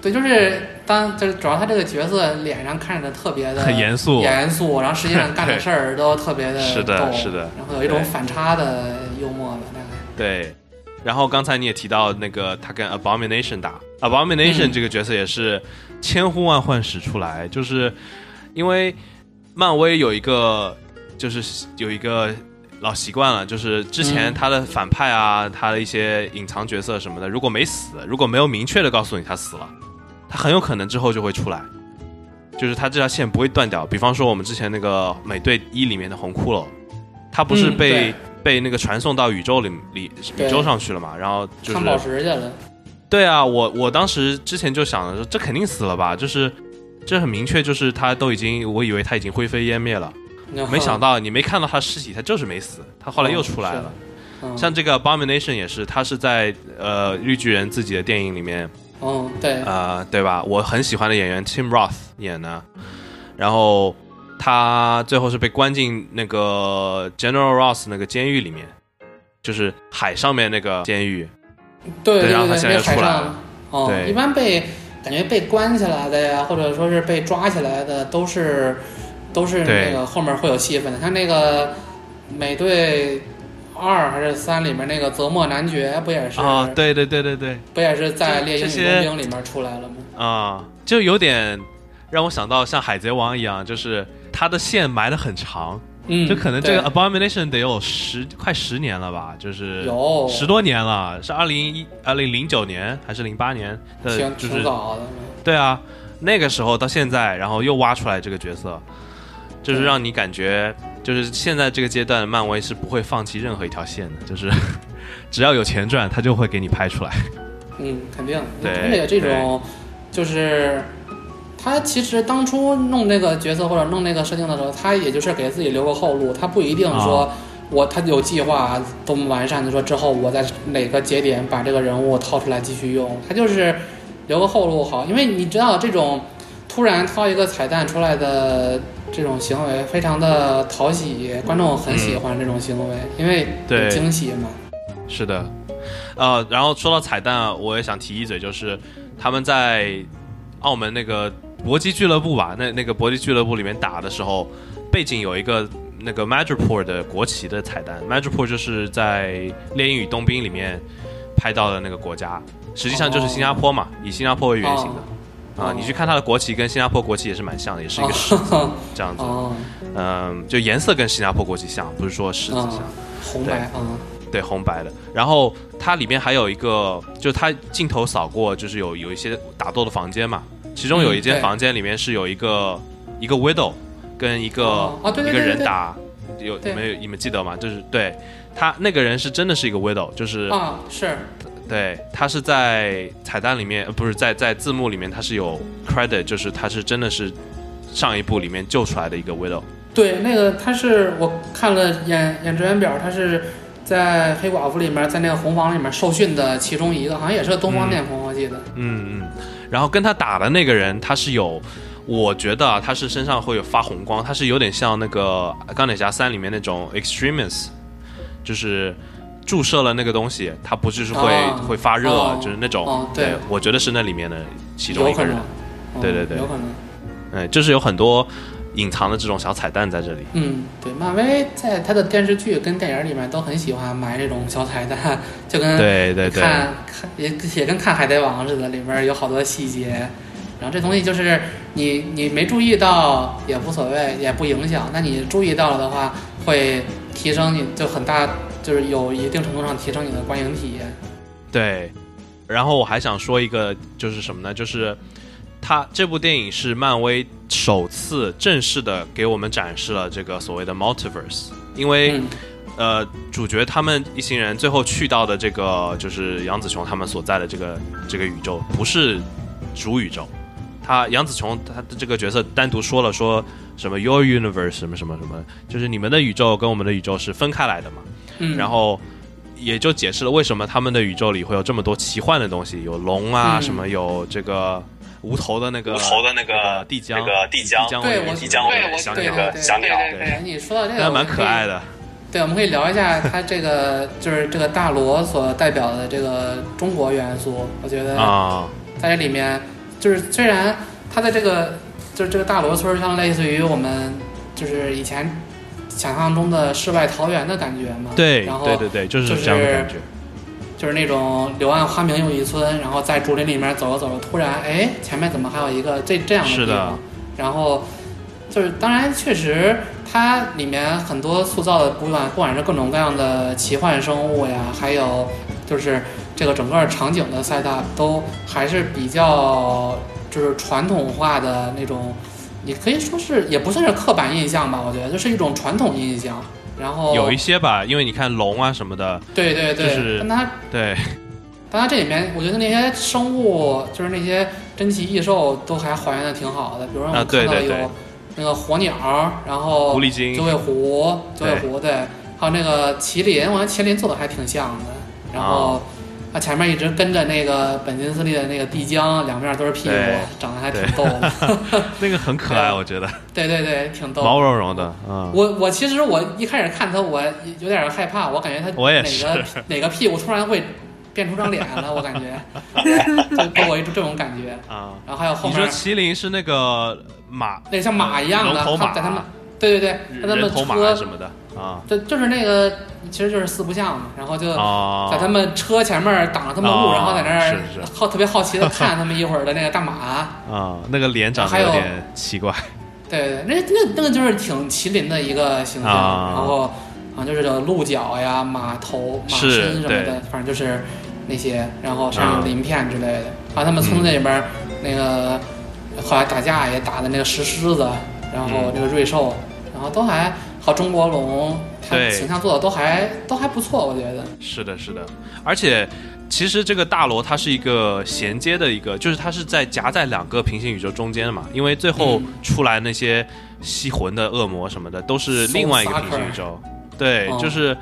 对，就是当就是主要他这个角色脸上看着特别的很严肃，严肃，然后实际上 干的事儿都特别的是的是的然后有一种反差的幽默吧，大概。对，然后刚才你也提到那个他跟 Abomination 打，Abomination 嗯。这个角色也是千呼万唤始出来，就是因为漫威有一个就是有一个老习惯了，就是之前嗯。他的反派啊，他的一些隐藏角色什么的，如果没死，如果没有明确的告诉你他死了，他很有可能之后就会出来。就是他这条线不会断掉，比方说我们之前那个美队一里面的红骷髅，他不是嗯被、对被那个传送到宇宙里里宇宙上去了嘛？然后就是看宝石去了。对啊，我我当时之前就想着说，这肯定死了吧？就是这很明确，就是他都已经，我以为他已经灰飞烟灭了，没想到你没看到他尸体，他就是没死，他后来又出来了。嗯，像这个 Abomination 也是，他是在呃绿巨人自己的电影里面，嗯，对，呃，对吧？我很喜欢的演员 Tim Roth 演的，然后他最后是被关进那个 General Ross 那个监狱里面，就是海上面那个监狱。对对然后他对，现在出来了，哦，对。一般被感觉被关起来的呀，或者说是被抓起来的，都是都是那个后面会有戏份的，像那个美队二还是三里面那个泽莫男爵，不也是？啊，对对对对对，不也是在《猎鹰与冬兵》里面出来了吗？啊、就有点让我想到像海贼王一样，就是他的线埋的很长，嗯，就可能这个 Abomination 得有十快十年了吧，就是有。十多年了，是二零一二零零九年还是零八年的，挺就是挺早的，对啊，那个时候到现在，然后又挖出来这个角色，就是让你感觉，就是现在这个阶段，漫威是不会放弃任何一条线的，就是 只要有钱赚，他就会给你拍出来。嗯，肯定，对而且这种就是。他其实当初弄这个角色或者弄那个设定的时候，他也就是给自己留个后路，他不一定说啊我他有计划多么完善的说之后我在哪个节点把这个人物掏出来继续用，他就是留个后路好，因为你知道这种突然掏一个彩蛋出来的这种行为非常的讨喜，观众很喜欢这种行为，因为有对惊喜嘛。是的，呃，然后说到彩蛋，我也想提一嘴，就是他们在澳门那个搏击俱乐部吧，那那个搏击俱乐部里面打的时候，背景有一个那个 Madripoor 的国旗的彩蛋，Madripoor 就是在《猎鹰与冬兵》里面拍到的那个国家，实际上就是新加坡嘛，以新加坡为原型的。啊，哦你去看它的国旗，跟新加坡国旗也是蛮像的，也是一个狮子哦这样子。哦，嗯，就颜色跟新加坡国旗像，不是说狮子像。嗯红白嗯，对，红白的。然后它里面还有一个，就是它镜头扫过，就是有有一些打斗的房间嘛。其中有一间房间里面是有一个、一个 widow 跟一个、一个人打，有你们有你们记得吗？就是对他那个人是真的是一个 widow，就是、啊是对他是在彩蛋里面，呃不是在在字幕里面他是有 credit，就是他是真的是上一部里面救出来的一个 widow。对那个他是我看了演演职员表，他是在黑寡妇里面，在那个红房里面受训的其中一个，好像也是个东方面孔，我记得。嗯嗯，然后跟他打的那个人，他是有，我觉得啊，他是身上会有发红光，他是有点像那个《钢铁侠三》里面那种 extremis，就是注射了那个东西，它不就是会、啊会发热，哦。就是那种，哦对。我觉得是那里面的其中一个人。有可能，，嗯对对对。有可能。嗯，就是有很多隐藏的这种小彩蛋在这里。嗯，对，漫威在他的电视剧跟电影里面都很喜欢埋这种小彩蛋，就跟对对对，看看也也跟看《海贼王》似的，里面有好多细节。然后这东西就是你你没注意到也无所谓，也不影响。那你注意到了的话，会提升你就很大，就是有一定程度上提升你的观影体验。对，然后我还想说一个，就是什么呢？就是他这部电影是漫威首次正式的给我们展示了这个所谓的 multiverse，因为、嗯呃，主角他们一行人最后去到的这个就是杨紫琼他们所在的这个这个宇宙，不是主宇宙。他杨紫琼他的这个角色单独说了说什么 your universe 什么什么什么，就是你们的宇宙跟我们的宇宙是分开来的嘛。嗯，然后也就解释了为什么他们的宇宙里会有这么多奇幻的东西，有龙啊，嗯什么有这个无头的那个无头的那个个帝江，那个地江帝江对我为即将对我小鸟对对对小鸟对对对，你说到这个那蛮可爱的。对，我们可以聊一下它这个就是这个大罗所代表的这个中国元素。我觉得啊，在这里面，就是虽然它的这个就是这个大罗村儿像类似于我们就是以前想象中的世外桃源的感觉嘛，对然后对对对，就是就是这样的感觉。就是那种柳暗花明又一村，然后在竹林里面走着走着，突然哎，前面怎么还有一个这这样的地方？然后就是当然确实它里面很多塑造的，不管不管是各种各样的奇幻生物呀，还有就是这个整个场景的 set up 都还是比较就是传统化的那种，你可以说是也不算是刻板印象吧，我觉得就是一种传统印象。然后有一些吧，因为你看龙啊什么的，对对对，就是但它对，但它这里面，我觉得那些生物，就是那些珍奇异兽，都还还原的挺好的。比如说我看到有那个火鸟，然后狐狸精九尾狐，九尾狐对，还有那个麒麟，我觉得麒麟做的还挺像的。然后它前面一直跟着那个本金斯利的那个帝江，两面都是屁股，长得还挺逗的。那个很可爱，我觉得对对对，挺逗。毛茸茸的，嗯，我我其实我一开始看他，我有点害怕，我感觉他哪个 哪个屁股突然会变出张脸了，我感觉，就给我一种这种感觉。啊。然后还有后面你说麒麟是那个马，那像马一样的，他在他们，对对对，在他们车，什么的啊。对，就是那个其实就是四不像嘛，然后就啊，在他们车前面挡着他们路，哦然后在那儿好特别好奇的 看他们一会儿的那个大马。啊，那个脸长得有有点奇怪。对对，那那那个就是挺麒麟的一个形象，啊然后啊就是这个鹿角呀、马头、马身什么的，反正就是那些，然后上有啊。鳞片之类的。还有他们村子里边儿那个后来打架也打的那个石狮子，然后嗯。这个瑞兽，然后都还好中国龙，它对形象做的都还都还不错，我觉得。是的，是的，而且其实这个大罗它是一个衔接的一个，就是它是在夹在两个平行宇宙中间的嘛，因为最后嗯出来那些吸魂的恶魔什么的都是另外一个平行宇宙，对，哦就是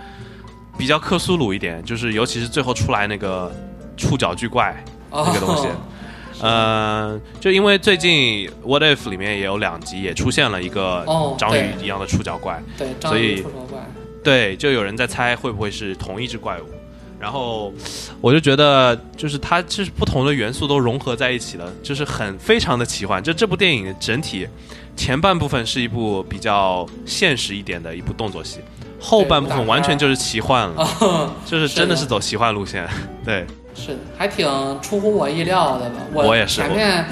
比较克苏鲁一点，就是尤其是最后出来那个触角巨怪那个东西。哦呃，就因为最近《What If》里面也有两集也出现了一个哦章鱼一样的触角怪，对，章所以鱼触角怪，对，就有人在猜会不会是同一只怪物，然后我就觉得就是它就是不同的元素都融合在一起了，就是很非常的奇幻。就这部电影整体前半部分是一部比较现实一点的一部动作戏，后半部分完全就是奇幻了，哦，就是真的是走奇幻路线。对，是的，还挺出乎我意料的吧。我我也是前面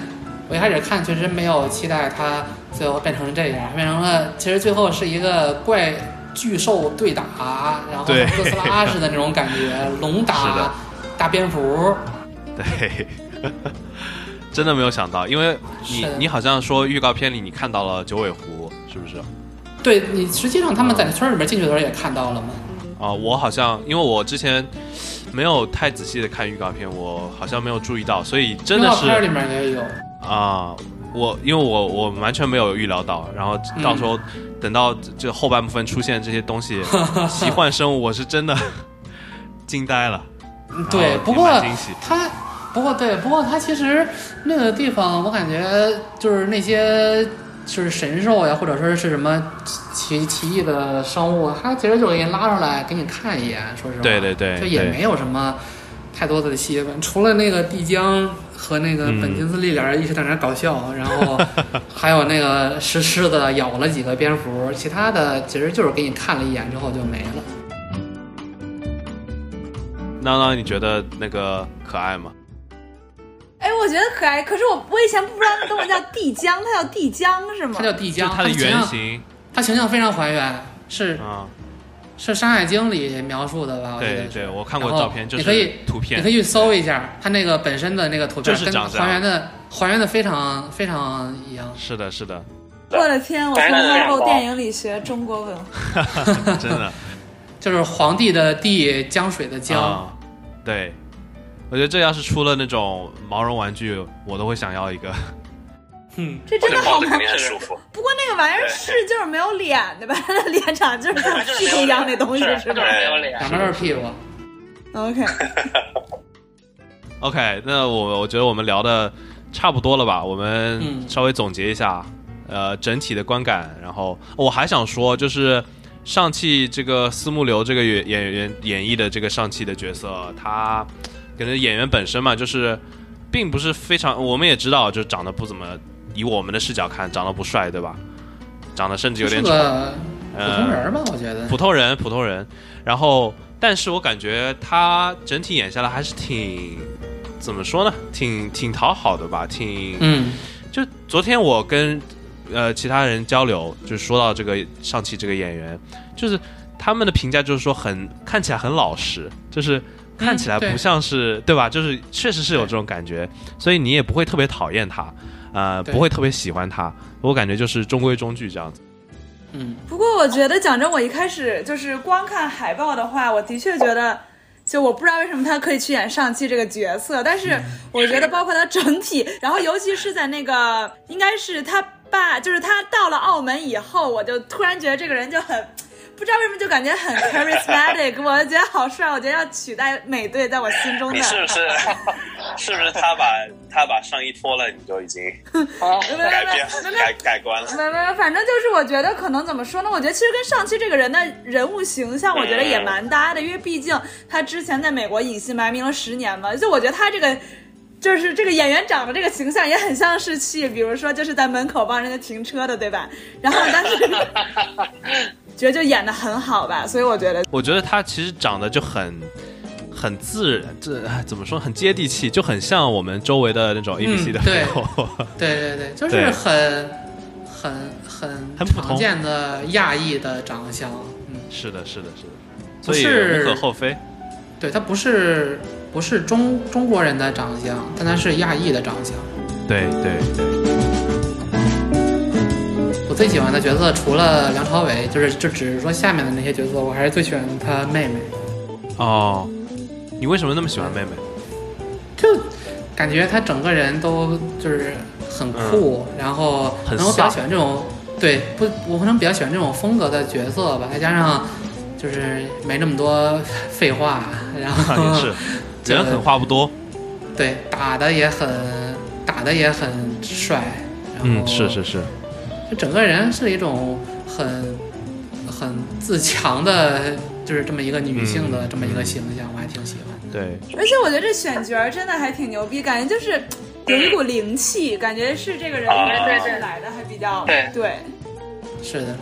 我一开始看确实没有期待它最后变成这样，变成了其实最后是一个怪巨兽对打，然后哥斯拉似的那种感觉，龙打大蝙蝠。对，真的没有想到，因为你你好像说预告片里你看到了九尾狐，是不是？对你，实际上他们在村里面进去的时候也看到了吗。啊、我好像因为我之前没有太仔细的看预告片，我好像没有注意到，所以真的是预告片里面也有。啊、我因为我我完全没有预料到，然后到时候等到这后半部分出现这些东西，奇幻生物，我是真的 惊呆了。嗯对，不过蛮惊喜它，不过对，不过他其实那个地方，我感觉就是那些就是神兽呀，或者说是什么奇奇异的生物，它其实就给你拉出来给你看一眼。说实话，对对对对就也没有什么太多的戏份，除了那个帝江和那个嗯本金斯利俩人一直在那搞笑，然后还有那个石狮子咬了几个蝙蝠，其他的其实就是给你看了一眼之后就没了。娜娜，你觉得那个可爱吗？哎，我觉得可爱，可是我我以前不知道那动物叫帝江，它叫帝江是吗它？叫帝江，就它的原型它形象非常还原，是啊，是《山海经》里描述的吧？对对，我看过照片，就你可以是图片你可，以去搜一下它那个本身的那个图片，就是跟长这样还原的还原的非常非常一样。是的，是的，我的天，我从反正 Marvel 电影里学中国文化。真的。就是皇帝的帝，江水的江，啊，对，我觉得这要是出了那种毛绒玩具，我都会想要一个。嗯，这真的好吗抱着肯？定很舒服。不过那个玩意儿是就是没有脸的吧？它的 脸长就是像屁股一样那东西是是吧对没有脸两边都是屁股。？OK，OK，那我我觉得我们聊的差不多了吧？我们嗯稍微总结一下，呃，整体的观感。然后我还想说，就是上汽这个私募流这个演演员演绎的这个上汽的角色，他可能演员本身嘛，就是并不是非常，我们也知道，就长得不怎么，以我们的视角看，长得不帅，对吧？长得甚至有点丑。普通呃人吧，我觉得。普通人，普通人。然后但是我感觉他整体演下来还是挺怎么说呢，挺挺讨好的吧，挺嗯就昨天我跟呃其他人交流，就说到这个上汽这个演员，就是他们的评价就是说很看起来很老实，就是看起来不像是、对吧？就是确实是有这种感觉，所以你也不会特别讨厌他，呃，不会特别喜欢他。我感觉就是中规中矩这样子。嗯，不过我觉得讲真，我一开始就是光看海报的话，我的确觉得，就我不知道为什么他可以去演上汽这个角色，但是我觉得包括他整体，然后尤其是在那个应该是他爸，就是他到了澳门以后，我就突然觉得这个人就很。不知道为什么就感觉很 charismatic，我觉得好帅，我觉得要取代美队在我心中的。你是不是 是不是他把他把上衣脱了，你就已经 好，改变改改观了？没没，反正就是我觉得可能怎么说呢？我觉得其实跟上期这个人的人物形象，我觉得也蛮搭的，因为毕竟他之前在美国隐姓埋名了十年嘛，就我觉得他这个。就是这个演员长得这个形象也很像是去，比如说就是在门口帮人家停车的，对吧？然后但是 觉得就演的很好吧，所以我觉得我觉得他其实长得就很很自然，这哎怎么说很接地气，就很像我们周围的那种 A B C 的对朋友。对对对，就是很很很很普通常见的亚裔的长相，嗯，是的，是的，是的，所以无可厚非。对他不是不是中中国人的长相，但他是亚裔的长相。对对对，我最喜欢的角色除了梁朝伟，就是就只是说下面的那些角色，我还是最喜欢他妹妹，哦，你为什么那么喜欢妹妹？就感觉他整个人都就是很酷，然后很然后我比较喜欢这种对不，我可能比较喜欢这种风格的角色吧，再加上就是没那么多废话，然后也是，人狠话不多。对打的也很打的也很帅，然后嗯，是是是，就整个人是一种很很自强的，就是这么一个女性的嗯这么一个形象，我还挺喜欢的。对，而且我觉得这选角真的还挺牛逼，感觉就是有一股灵气，感觉是这个人啊对对来的，还比较对对。是的，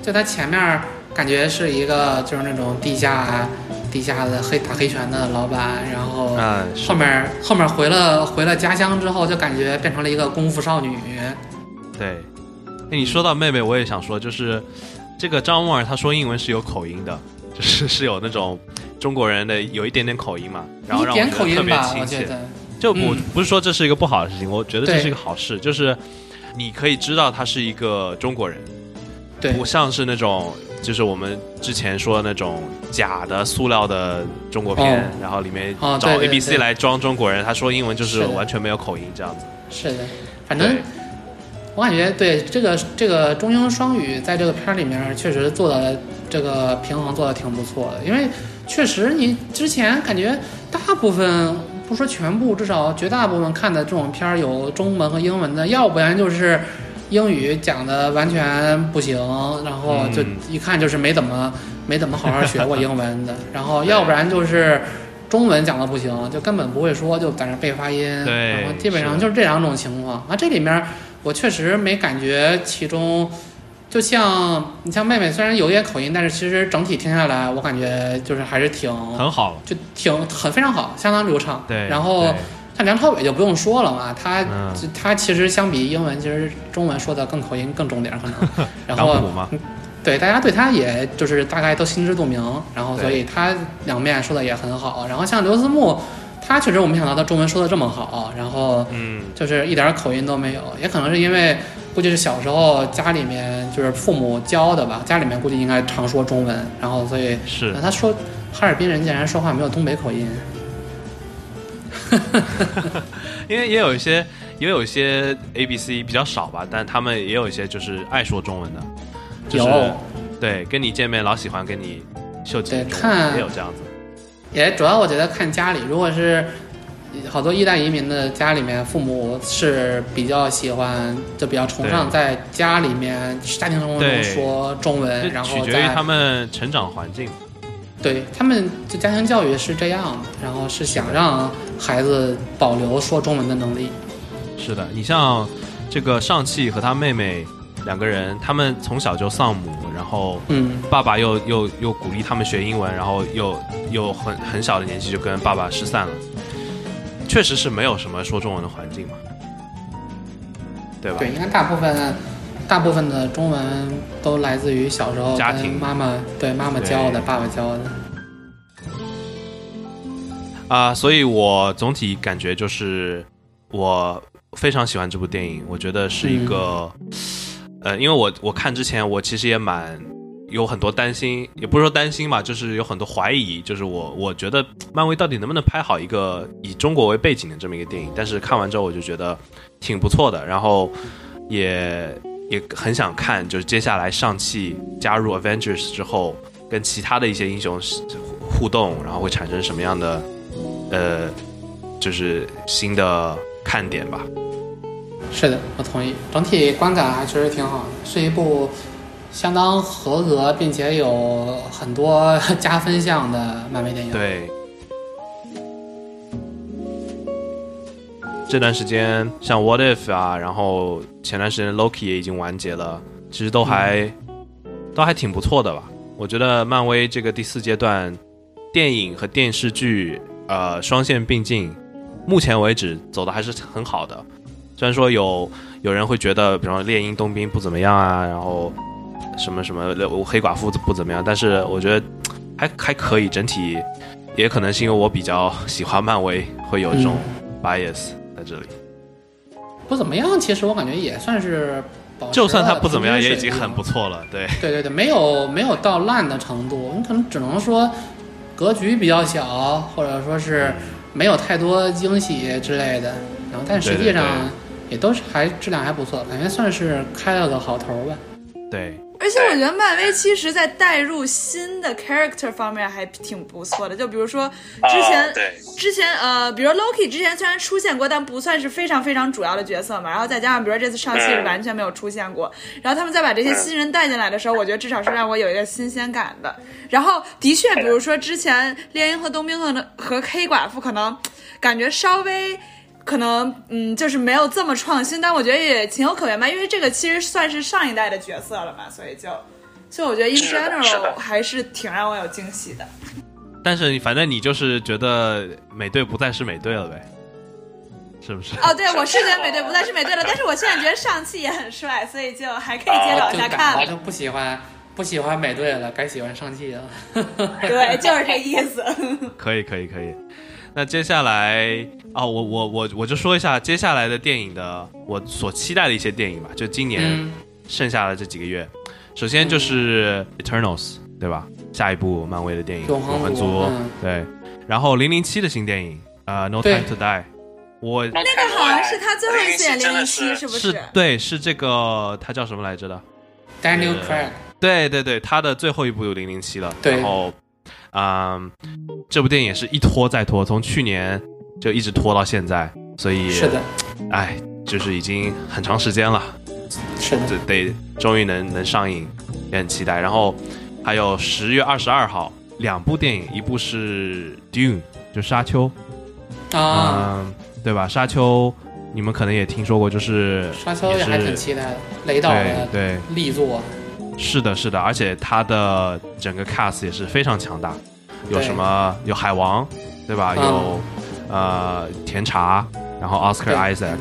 就他前面感觉是一个就是那种地下地下的黑打黑拳的老板，然后嗯，后面后面回了回了家乡之后，就感觉变成了一个功夫少女。对。那，你说到妹妹，我也想说，就是这个张梦儿，她说英文是有口音的，就是是有那种中国人的有一点点口音嘛，然后让我觉得特口音吧，别亲切。我觉得。就不嗯不是说这是一个不好的事情，我觉得这是一个好事，就是你可以知道他是一个中国人，对不像是那种就是我们之前说的那种假的塑料的中国片，哦。然后里面哦找对对 A B C 来装中国人，他说英文就是完全没有口音这样子。是的，反正我感觉对这个这个中英双语在这个片儿里面确实做的这个平衡做的挺不错的，因为确实你之前感觉大部分不说全部，至少绝大部分看的这种片儿有中文和英文的，要不然就是英语讲的完全不行，然后就嗯一看就是没怎么没怎么好好学过英文的，然后要不然就是。中文讲的不行，就根本不会说，就在那背发音。对然后基本上就是这两种情况。啊，这里面我确实没感觉其中，就像你像妹妹，虽然有一点口音，但是其实整体听下来，我感觉就是还是挺很好，就挺很非常好，相当流畅。对。然后对像梁朝伟就不用说了嘛，他、嗯他其实相比英文，其实中文说的更口音更重点儿可能。然港后对大家对他也就是大概都心知肚明，然后所以他两面说的也很好。然后像刘思慕，他确实我没想到他中文说的这么好，然后嗯，就是一点儿口音都没有，也可能是因为估计是小时候家里面就是父母教的吧，家里面估计应该常说中文，然后所以是那他说哈尔滨人竟然说话没有东北口音，因为也有一些也有一些 A B C 比较少吧，但他们也有一些就是爱说中文的，就是有对跟你见面老喜欢跟你秀几句中对看文，也有这样子。也主要我觉得看家里，如果是好多一代移民的家里面，父母是比较喜欢，就比较崇尚在家里面家庭生活中对说中文，然后取决于他们成长环境。对他们的家庭教育是这样，然后是想让孩子保留说中文的能力。是的，你像这个上汽和他妹妹两个人，他们从小就丧母，然后嗯，爸爸又又又鼓励他们学英文，然后又又很很小的年纪就跟爸爸失散了，确实是没有什么说中文的环境嘛，对吧？对，应该大部分大部分的中文都来自于小时候家庭跟妈妈对妈妈教的，对爸爸教的。啊、所以我总体感觉就是我非常喜欢这部电影，我觉得是一个，呃，因为我我看之前我其实也蛮有很多担心，也不是说担心吧，就是有很多怀疑，就是我我觉得漫威到底能不能拍好一个以中国为背景的这么一个电影，但是看完之后我就觉得挺不错的，然后也也很想看，就是接下来上汽加入 Avengers 之后，跟其他的一些英雄互动，然后会产生什么样的呃，就是新的看点吧。是的，我同意。整体观感还确实挺好的，是一部相当合格并且有很多 加分项的漫威电影。，对，这段时间像 What If 啊，然后前段时间 Loki 也已经完结了，其实都还、都还挺不错的吧。我觉得漫威这个第四阶段电影和电视剧呃双线并进，目前为止走的还是很好的。虽然说有有人会觉得，比方说猎鹰冬兵不怎么样啊，然后什么什么黑寡妇不怎么样，但是我觉得还还可以，整体也可能是因为我比较喜欢漫威，会有这种 bias 在这里。不怎么样，其实我感觉也算是保就算它不怎么样，也已经很不错了。对，对对对，没有没有到烂的程度，你可能只能说格局比较小，或者说是没有太多惊喜之类的。然后，但实际上也都是还质量还不错，感觉算是开了个好头吧。对，而且我觉得漫威其实在带入新的 character 方面还挺不错的，就比如说之前、之前呃，比如 Loki 之前虽然出现过，但不算是非常非常主要的角色嘛。然后再加上比如说这次上戏是嗯完全没有出现过，然后他们再把这些新人带进来的时候，我觉得至少是让我有一个新鲜感的。然后的确，比如说之前猎鹰和冬兵和和黑寡妇可能感觉稍微。可能嗯，就是没有这么创新，但我觉得也情有可原吧，因为这个其实算是上一代的角色了嘛，所以就，所以我觉得 in general 还是挺让我有惊喜的。但是你反正你就是觉得美队不再是美队了呗，是不是？哦，对，我是觉得美队不再是美队了，但是我现在觉得上汽也很帅，所以就还可以接着往下看就不喜欢不喜欢美队了，该喜欢上汽了。对，就是这意思。可以，可以，可以。那接下来啊、我我我我就说一下接下来的电影的我所期待的一些电影吧，就今年嗯，剩下的这几个月。首先就是《Eternals》，对吧？下一部漫威的电影《永恒族对。然后零零七的新电影啊，呃《No Time to Die》，我那那个好像是他最后一次演零零七，是不是对是这个他叫什么来着的？Daniel 呃 Craig，对对对，他的最后一部有零零七了。对然后，嗯，这部电影也是一拖再拖，从去年就一直拖到现在，所以是的，哎，就是已经很长时间了，是的，得终于能能上映，也很期待。然后还有十月二十二号两部电影，一部是 Dune，就沙丘，啊，嗯，对吧？沙丘你们可能也听说过，就是沙丘也也还挺期待的，雷导对的对。力作，是的，是的，而且它的整个 cast 也是非常强大，有什么？有海王，对吧？嗯。有呃甜茶，然后 Oscar Isaac，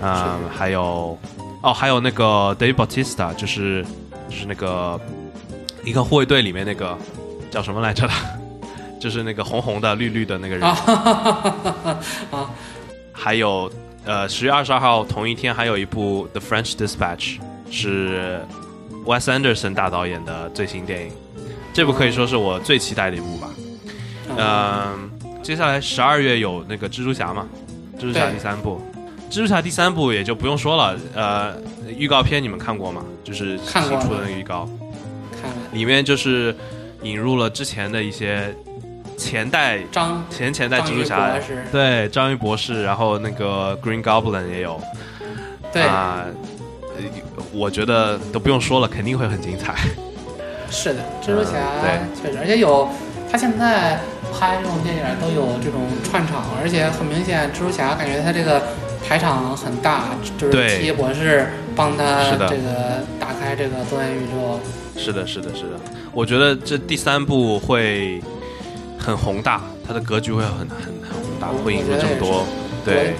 嗯，还有哦，还有那个 Dave Bautista，就是就是那个一个护卫队里面那个叫什么来着？的，就是那个红红的绿绿的那个人，啊，还有呃十月二十二号同一天还有一部 The French Dispatch，是 Wes Anderson 大导演的最新电影，这部可以说是我最期待的一部吧。嗯、接下来十二月有那个蜘蛛侠嘛，蜘蛛侠第三部，蜘蛛侠第三部也就不用说了，呃，预告片你们看过吗？就是新出的那个预告，看了里面就是引入了之前的一些前代张前前代蜘蛛侠对，章鱼博士，然后那个 Green Goblin 也有，对，啊、呃我觉得都不用说了，肯定会很精彩。是的，蜘蛛侠嗯确实，而且有他现在拍这种电影都有这种串场，而且很明显，蜘蛛侠感觉他这个排场很大，就是对奇异博士帮他这个打开这个多元宇宙。是的，是的，是的。我觉得这第三部会很宏大，它的格局会很很很宏大，我会引出我觉得也这么多。对，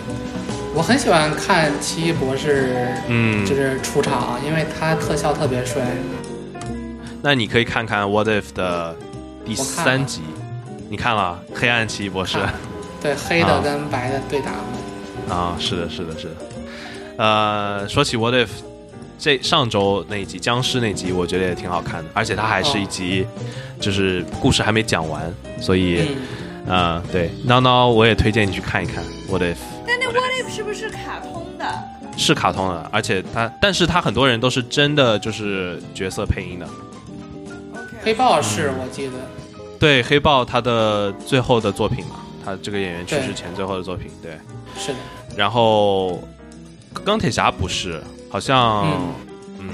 我很喜欢看奇异博士，嗯就是出场，因为他特效特别帅。那你可以看看《What If》的第三集，你看了《黑暗奇异博士》对，黑啊的跟白的对打嘛。啊？是的，是的，是的。呃，说起《What If》，这上周那一集僵尸那集，我觉得也挺好看的，而且它还是一集，就是故事还没讲完，所以，嗯，啊、对，闹闹我也推荐你去看一看《What If》。但那 What If 是不是卡通的？是卡通的，而且它，但是它很多人都是真的就是角色配音的。黑豹是我记得，对，黑豹他的最后的作品嘛，他这个演员去世前最后的作品，对。是的，然后钢铁侠不是，好像，嗯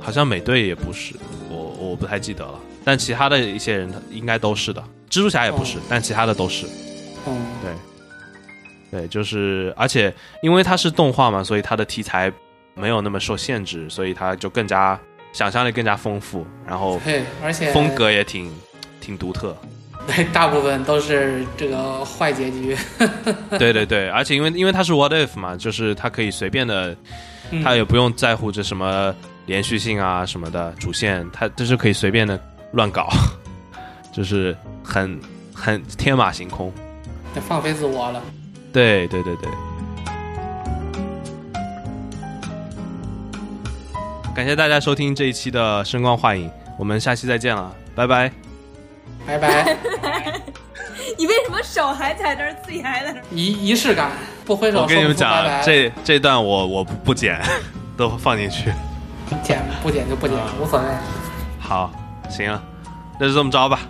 好像美队也不是，我我不太记得了。但其他的一些人他应该都是的，蜘蛛侠也不是，哦但其他的都是。嗯，对，对，就是，而且因为它是动画嘛，所以它的题材没有那么受限制，所以它就更加想象力更加丰富，然后对，而且风格也挺挺独特。对，大部分都是这个坏结局。对对对，而且因为因为它是 What If 嘛，就是它可以随便的，嗯它也不用在乎这什么连续性啊什么的主线，它就是可以随便的乱搞，就是很很天马行空。放飞自我了。对对对对。感谢大家收听这一期的声光幻影，我们下期再见了，拜拜。拜拜，你为什么手还在这儿，自己还在这儿？仪仪式感，不挥手我跟你们讲这这段我我不不剪，都放进去。剪不剪就不剪，无所谓。好，行啊，那就这么着吧。